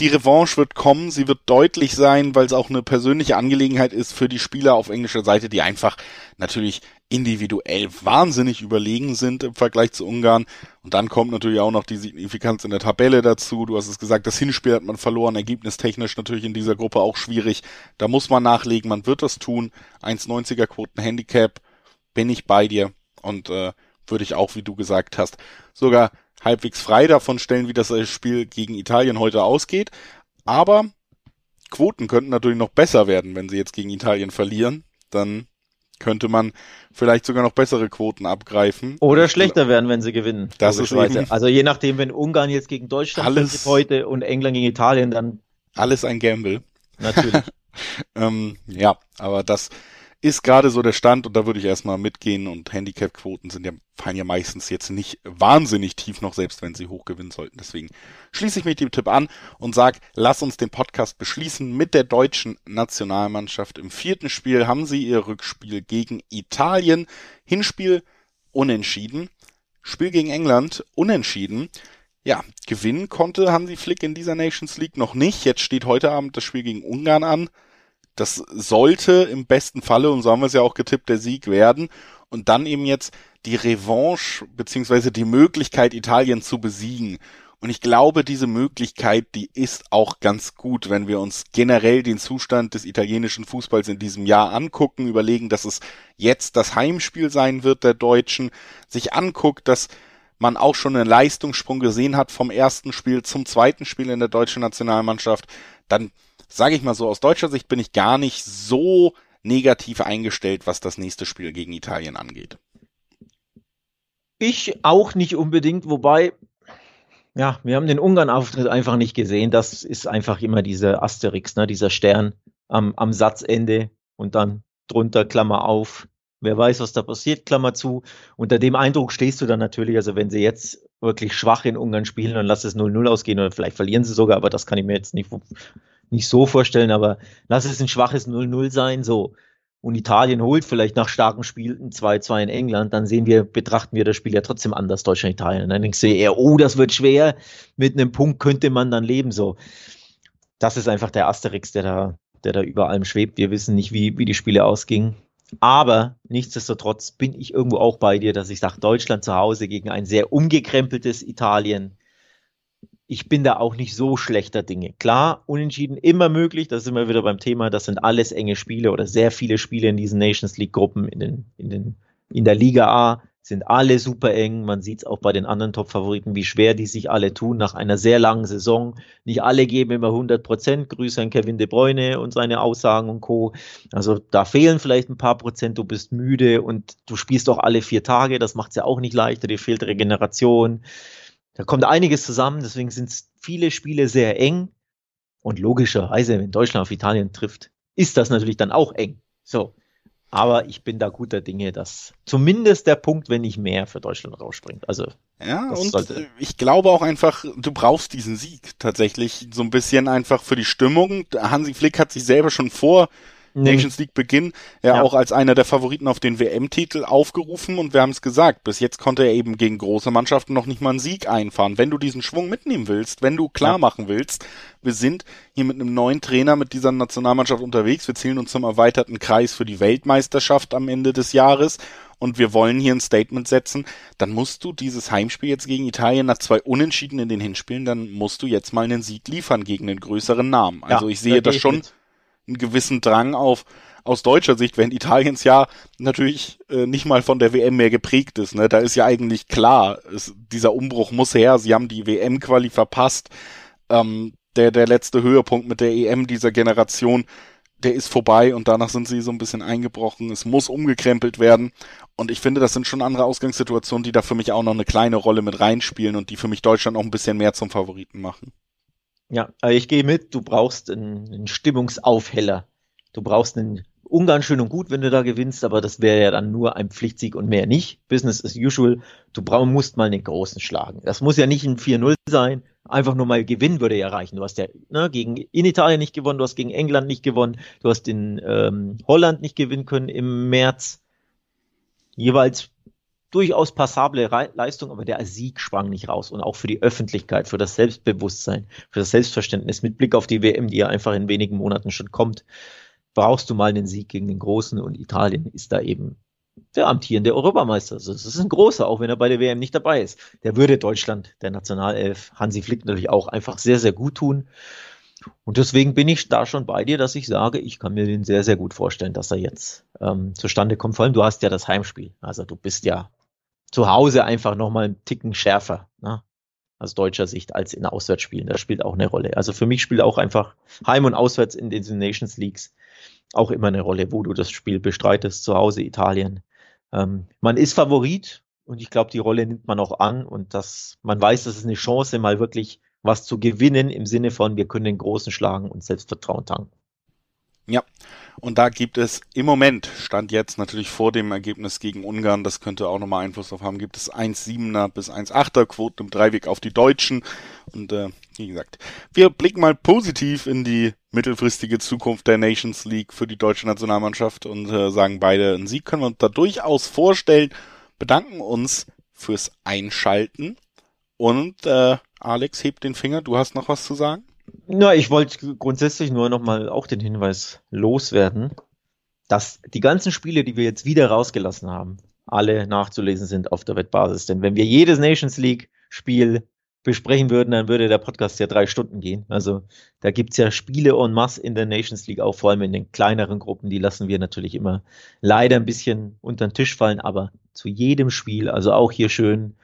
die Revanche wird kommen, sie wird deutlich sein, weil es auch eine persönliche Angelegenheit ist für die Spieler auf englischer Seite, die einfach natürlich individuell wahnsinnig überlegen sind im Vergleich zu Ungarn. Und dann kommt natürlich auch noch die Signifikanz in der Tabelle dazu. Du hast es gesagt, das Hinspiel hat man verloren, ergebnistechnisch natürlich in dieser Gruppe auch schwierig. Da muss man nachlegen, man wird das tun. 1,90er Quoten Handicap, bin ich bei dir. Und äh, würde ich auch, wie du gesagt hast, sogar halbwegs frei davon stellen, wie das Spiel gegen Italien heute ausgeht. Aber Quoten könnten natürlich noch besser werden, wenn sie jetzt gegen Italien verlieren. Dann könnte man vielleicht sogar noch bessere Quoten abgreifen.
Oder schlechter werden, wenn sie gewinnen.
Das ist eben
also je nachdem, wenn Ungarn jetzt gegen Deutschland alles, heute und England gegen Italien, dann
alles ein Gamble.
Natürlich. [LAUGHS]
ähm, ja, aber das ist gerade so der Stand und da würde ich erstmal mitgehen und Handicap-Quoten sind ja, fallen ja meistens jetzt nicht wahnsinnig tief noch, selbst wenn sie hoch gewinnen sollten. Deswegen schließe ich mich dem Tipp an und sag, lass uns den Podcast beschließen mit der deutschen Nationalmannschaft. Im vierten Spiel haben sie ihr Rückspiel gegen Italien. Hinspiel unentschieden. Spiel gegen England unentschieden. Ja, gewinnen konnte Hansi Flick in dieser Nations League noch nicht. Jetzt steht heute Abend das Spiel gegen Ungarn an. Das sollte im besten Falle, und so haben wir es ja auch getippt, der Sieg werden. Und dann eben jetzt die Revanche beziehungsweise die Möglichkeit, Italien zu besiegen. Und ich glaube, diese Möglichkeit, die ist auch ganz gut, wenn wir uns generell den Zustand des italienischen Fußballs in diesem Jahr angucken, überlegen, dass es jetzt das Heimspiel sein wird der Deutschen, sich anguckt, dass man auch schon einen Leistungssprung gesehen hat vom ersten Spiel zum zweiten Spiel in der deutschen Nationalmannschaft, dann sage ich mal so, aus deutscher Sicht bin ich gar nicht so negativ eingestellt, was das nächste Spiel gegen Italien angeht.
Ich auch nicht unbedingt, wobei, ja, wir haben den Ungarn-Auftritt einfach nicht gesehen. Das ist einfach immer dieser Asterix, ne, dieser Stern am, am Satzende und dann drunter Klammer auf. Wer weiß, was da passiert, Klammer zu. Unter dem Eindruck stehst du dann natürlich, also wenn sie jetzt wirklich schwach in Ungarn spielen, dann lass es 0-0 ausgehen oder vielleicht verlieren sie sogar, aber das kann ich mir jetzt nicht nicht so vorstellen, aber lass es ein schwaches 0-0 sein, so. Und Italien holt vielleicht nach starken Spielen 2-2 in England, dann sehen wir, betrachten wir das Spiel ja trotzdem anders, Deutschland, Italien. Dann denkst du eher, oh, das wird schwer, mit einem Punkt könnte man dann leben, so. Das ist einfach der Asterix, der da, der da über allem schwebt. Wir wissen nicht, wie, wie die Spiele ausgingen. Aber nichtsdestotrotz bin ich irgendwo auch bei dir, dass ich sage, Deutschland zu Hause gegen ein sehr umgekrempeltes Italien ich bin da auch nicht so schlechter Dinge. Klar, unentschieden immer möglich, das ist immer wieder beim Thema, das sind alles enge Spiele oder sehr viele Spiele in diesen Nations League Gruppen in den, in den, in der Liga A sind alle super eng. Man sieht es auch bei den anderen Top-Favoriten, wie schwer die sich alle tun nach einer sehr langen Saison. Nicht alle geben immer 100 Prozent. Grüße an Kevin De Bruyne und seine Aussagen und Co. Also da fehlen vielleicht ein paar Prozent. Du bist müde und du spielst auch alle vier Tage. Das macht es ja auch nicht leichter. Dir fehlt Regeneration. Da kommt einiges zusammen. Deswegen sind viele Spiele sehr eng. Und logischerweise, wenn Deutschland auf Italien trifft, ist das natürlich dann auch eng. So. Aber ich bin da guter Dinge, dass zumindest der Punkt, wenn nicht mehr, für Deutschland rausspringt. Also
ja, und ich glaube auch einfach, du brauchst diesen Sieg tatsächlich so ein bisschen einfach für die Stimmung. Hansi Flick hat sich selber schon vor. Nations League Beginn ja, ja, auch als einer der Favoriten auf den WM-Titel aufgerufen und wir haben es gesagt, bis jetzt konnte er eben gegen große Mannschaften noch nicht mal einen Sieg einfahren. Wenn du diesen Schwung mitnehmen willst, wenn du klar ja. machen willst, wir sind hier mit einem neuen Trainer mit dieser Nationalmannschaft unterwegs, wir zählen uns zum erweiterten Kreis für die Weltmeisterschaft am Ende des Jahres und wir wollen hier ein Statement setzen, dann musst du dieses Heimspiel jetzt gegen Italien nach zwei Unentschieden in den Hinspielen, dann musst du jetzt mal einen Sieg liefern gegen den größeren Namen. Also ja, ich sehe das schon mit einen gewissen Drang auf aus deutscher Sicht, während Italiens ja natürlich äh, nicht mal von der WM mehr geprägt ist. Ne? Da ist ja eigentlich klar, es, dieser Umbruch muss her. Sie haben die WM-Quali verpasst. Ähm, der, der letzte Höhepunkt mit der EM dieser Generation, der ist vorbei und danach sind sie so ein bisschen eingebrochen. Es muss umgekrempelt werden. Und ich finde, das sind schon andere Ausgangssituationen, die da für mich auch noch eine kleine Rolle mit reinspielen und die für mich Deutschland auch ein bisschen mehr zum Favoriten machen.
Ja, ich gehe mit, du brauchst einen, einen Stimmungsaufheller. Du brauchst einen Ungarn schön und gut, wenn du da gewinnst, aber das wäre ja dann nur ein Pflichtsieg und mehr nicht. Business as usual. Du brauch, musst mal den Großen schlagen. Das muss ja nicht ein 4-0 sein. Einfach nur mal gewinnen würde ja reichen. Du hast ja ne, gegen in Italien nicht gewonnen, du hast gegen England nicht gewonnen, du hast in ähm, Holland nicht gewinnen können im März. Jeweils durchaus passable Leistung, aber der Sieg sprang nicht raus. Und auch für die Öffentlichkeit, für das Selbstbewusstsein, für das Selbstverständnis mit Blick auf die WM, die ja einfach in wenigen Monaten schon kommt, brauchst du mal einen Sieg gegen den Großen und Italien ist da eben der amtierende Europameister. Also das ist ein großer, auch wenn er bei der WM nicht dabei ist. Der würde Deutschland, der Nationalelf, Hansi Flick natürlich auch einfach sehr, sehr gut tun. Und deswegen bin ich da schon bei dir, dass ich sage, ich kann mir den sehr, sehr gut vorstellen, dass er jetzt ähm, zustande kommt. Vor allem, du hast ja das Heimspiel. Also du bist ja zu Hause einfach nochmal einen Ticken schärfer, ne? aus deutscher Sicht, als in Auswärtsspielen. Das spielt auch eine Rolle. Also für mich spielt auch einfach Heim- und Auswärts in den Nations Leagues auch immer eine Rolle, wo du das Spiel bestreitest. Zu Hause Italien. Ähm, man ist Favorit und ich glaube, die Rolle nimmt man auch an und dass man weiß, das ist eine Chance, mal wirklich was zu gewinnen im Sinne von, wir können den Großen schlagen und Selbstvertrauen tanken.
Ja, und da gibt es im Moment, stand jetzt natürlich vor dem Ergebnis gegen Ungarn, das könnte auch nochmal Einfluss drauf haben, gibt es 1,7er bis 1,8er Quoten im Dreiweg auf die Deutschen. Und äh, wie gesagt, wir blicken mal positiv in die mittelfristige Zukunft der Nations League für die deutsche Nationalmannschaft und äh, sagen beide, einen Sieg können wir uns da durchaus vorstellen. Bedanken uns fürs Einschalten und äh, Alex hebt den Finger, du hast noch was zu sagen?
Na, ich wollte grundsätzlich nur nochmal auch den Hinweis loswerden, dass die ganzen Spiele, die wir jetzt wieder rausgelassen haben, alle nachzulesen sind auf der Wettbasis. Denn wenn wir jedes Nations League Spiel besprechen würden, dann würde der Podcast ja drei Stunden gehen. Also da gibt's ja Spiele en masse in der Nations League, auch vor allem in den kleineren Gruppen, die lassen wir natürlich immer leider ein bisschen unter den Tisch fallen, aber zu jedem Spiel, also auch hier schön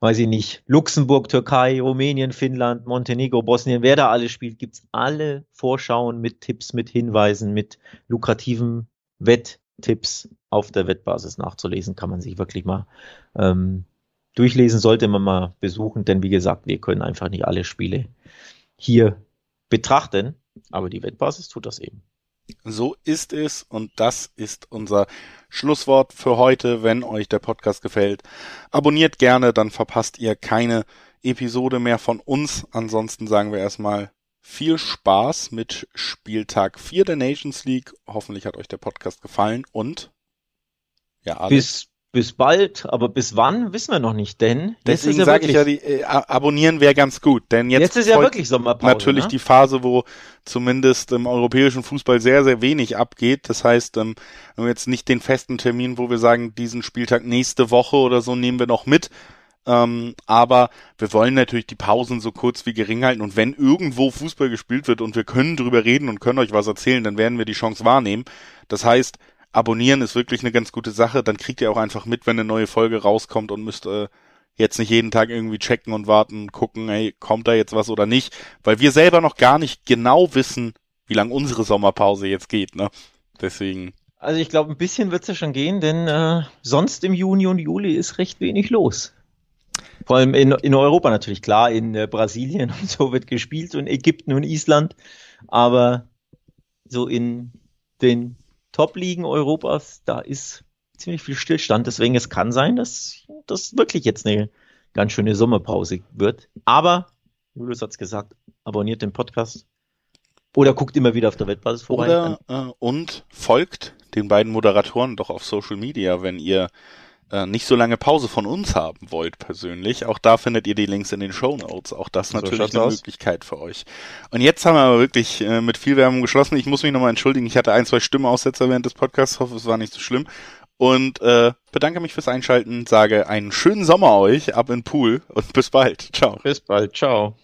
weiß ich nicht, Luxemburg, Türkei, Rumänien, Finnland, Montenegro, Bosnien, wer da alles spielt, gibt's alle Vorschauen mit Tipps, mit Hinweisen, mit lukrativen Wetttipps auf der Wettbasis nachzulesen. Kann man sich wirklich mal ähm, durchlesen, sollte man mal besuchen, denn wie gesagt, wir können einfach nicht alle Spiele hier betrachten, aber die Wettbasis tut das eben.
So ist es und das ist unser Schlusswort für heute. Wenn euch der Podcast gefällt, abonniert gerne, dann verpasst ihr keine Episode mehr von uns. Ansonsten sagen wir erstmal viel Spaß mit Spieltag 4 der Nations League. Hoffentlich hat euch der Podcast gefallen und
ja, Alex. bis bis bald, aber bis wann wissen wir noch nicht, denn
deswegen ja sage ich ja, die, äh, abonnieren wäre ganz gut, denn jetzt,
jetzt ist ja wirklich Sommerpause.
Natürlich ne? die Phase, wo zumindest im europäischen Fußball sehr sehr wenig abgeht. Das heißt, ähm, wir haben jetzt nicht den festen Termin, wo wir sagen, diesen Spieltag nächste Woche oder so nehmen wir noch mit. Ähm, aber wir wollen natürlich die Pausen so kurz wie gering halten und wenn irgendwo Fußball gespielt wird und wir können drüber reden und können euch was erzählen, dann werden wir die Chance wahrnehmen. Das heißt, abonnieren ist wirklich eine ganz gute Sache. Dann kriegt ihr auch einfach mit, wenn eine neue Folge rauskommt und müsst äh, jetzt nicht jeden Tag irgendwie checken und warten, gucken, hey, kommt da jetzt was oder nicht, weil wir selber noch gar nicht genau wissen, wie lang unsere Sommerpause jetzt geht, ne? Deswegen.
Also ich glaube, ein bisschen wird's ja schon gehen, denn äh, sonst im Juni und Juli ist recht wenig los. Vor allem in, in Europa natürlich, klar, in äh, Brasilien [LAUGHS] und so wird gespielt und Ägypten und Island, aber so in den Top-Ligen Europas, da ist ziemlich viel Stillstand. Deswegen es kann sein, dass das wirklich jetzt eine ganz schöne Sommerpause wird. Aber, Julius hat's gesagt, abonniert den Podcast oder guckt immer wieder auf der Wettbasis vorbei.
Oder äh, und folgt den beiden Moderatoren doch auf Social Media, wenn ihr äh, nicht so lange Pause von uns haben wollt persönlich. Auch da findet ihr die Links in den Show Notes. Auch das so natürlich eine aus. Möglichkeit für euch. Und jetzt haben wir aber wirklich äh, mit viel Werbung geschlossen. Ich muss mich nochmal entschuldigen. Ich hatte ein, zwei Stimmeaussetzer während des Podcasts. Hoffe, es war nicht so schlimm und äh, bedanke mich fürs Einschalten, sage einen schönen Sommer euch, ab in Pool und bis bald. Ciao.
Bis bald, ciao.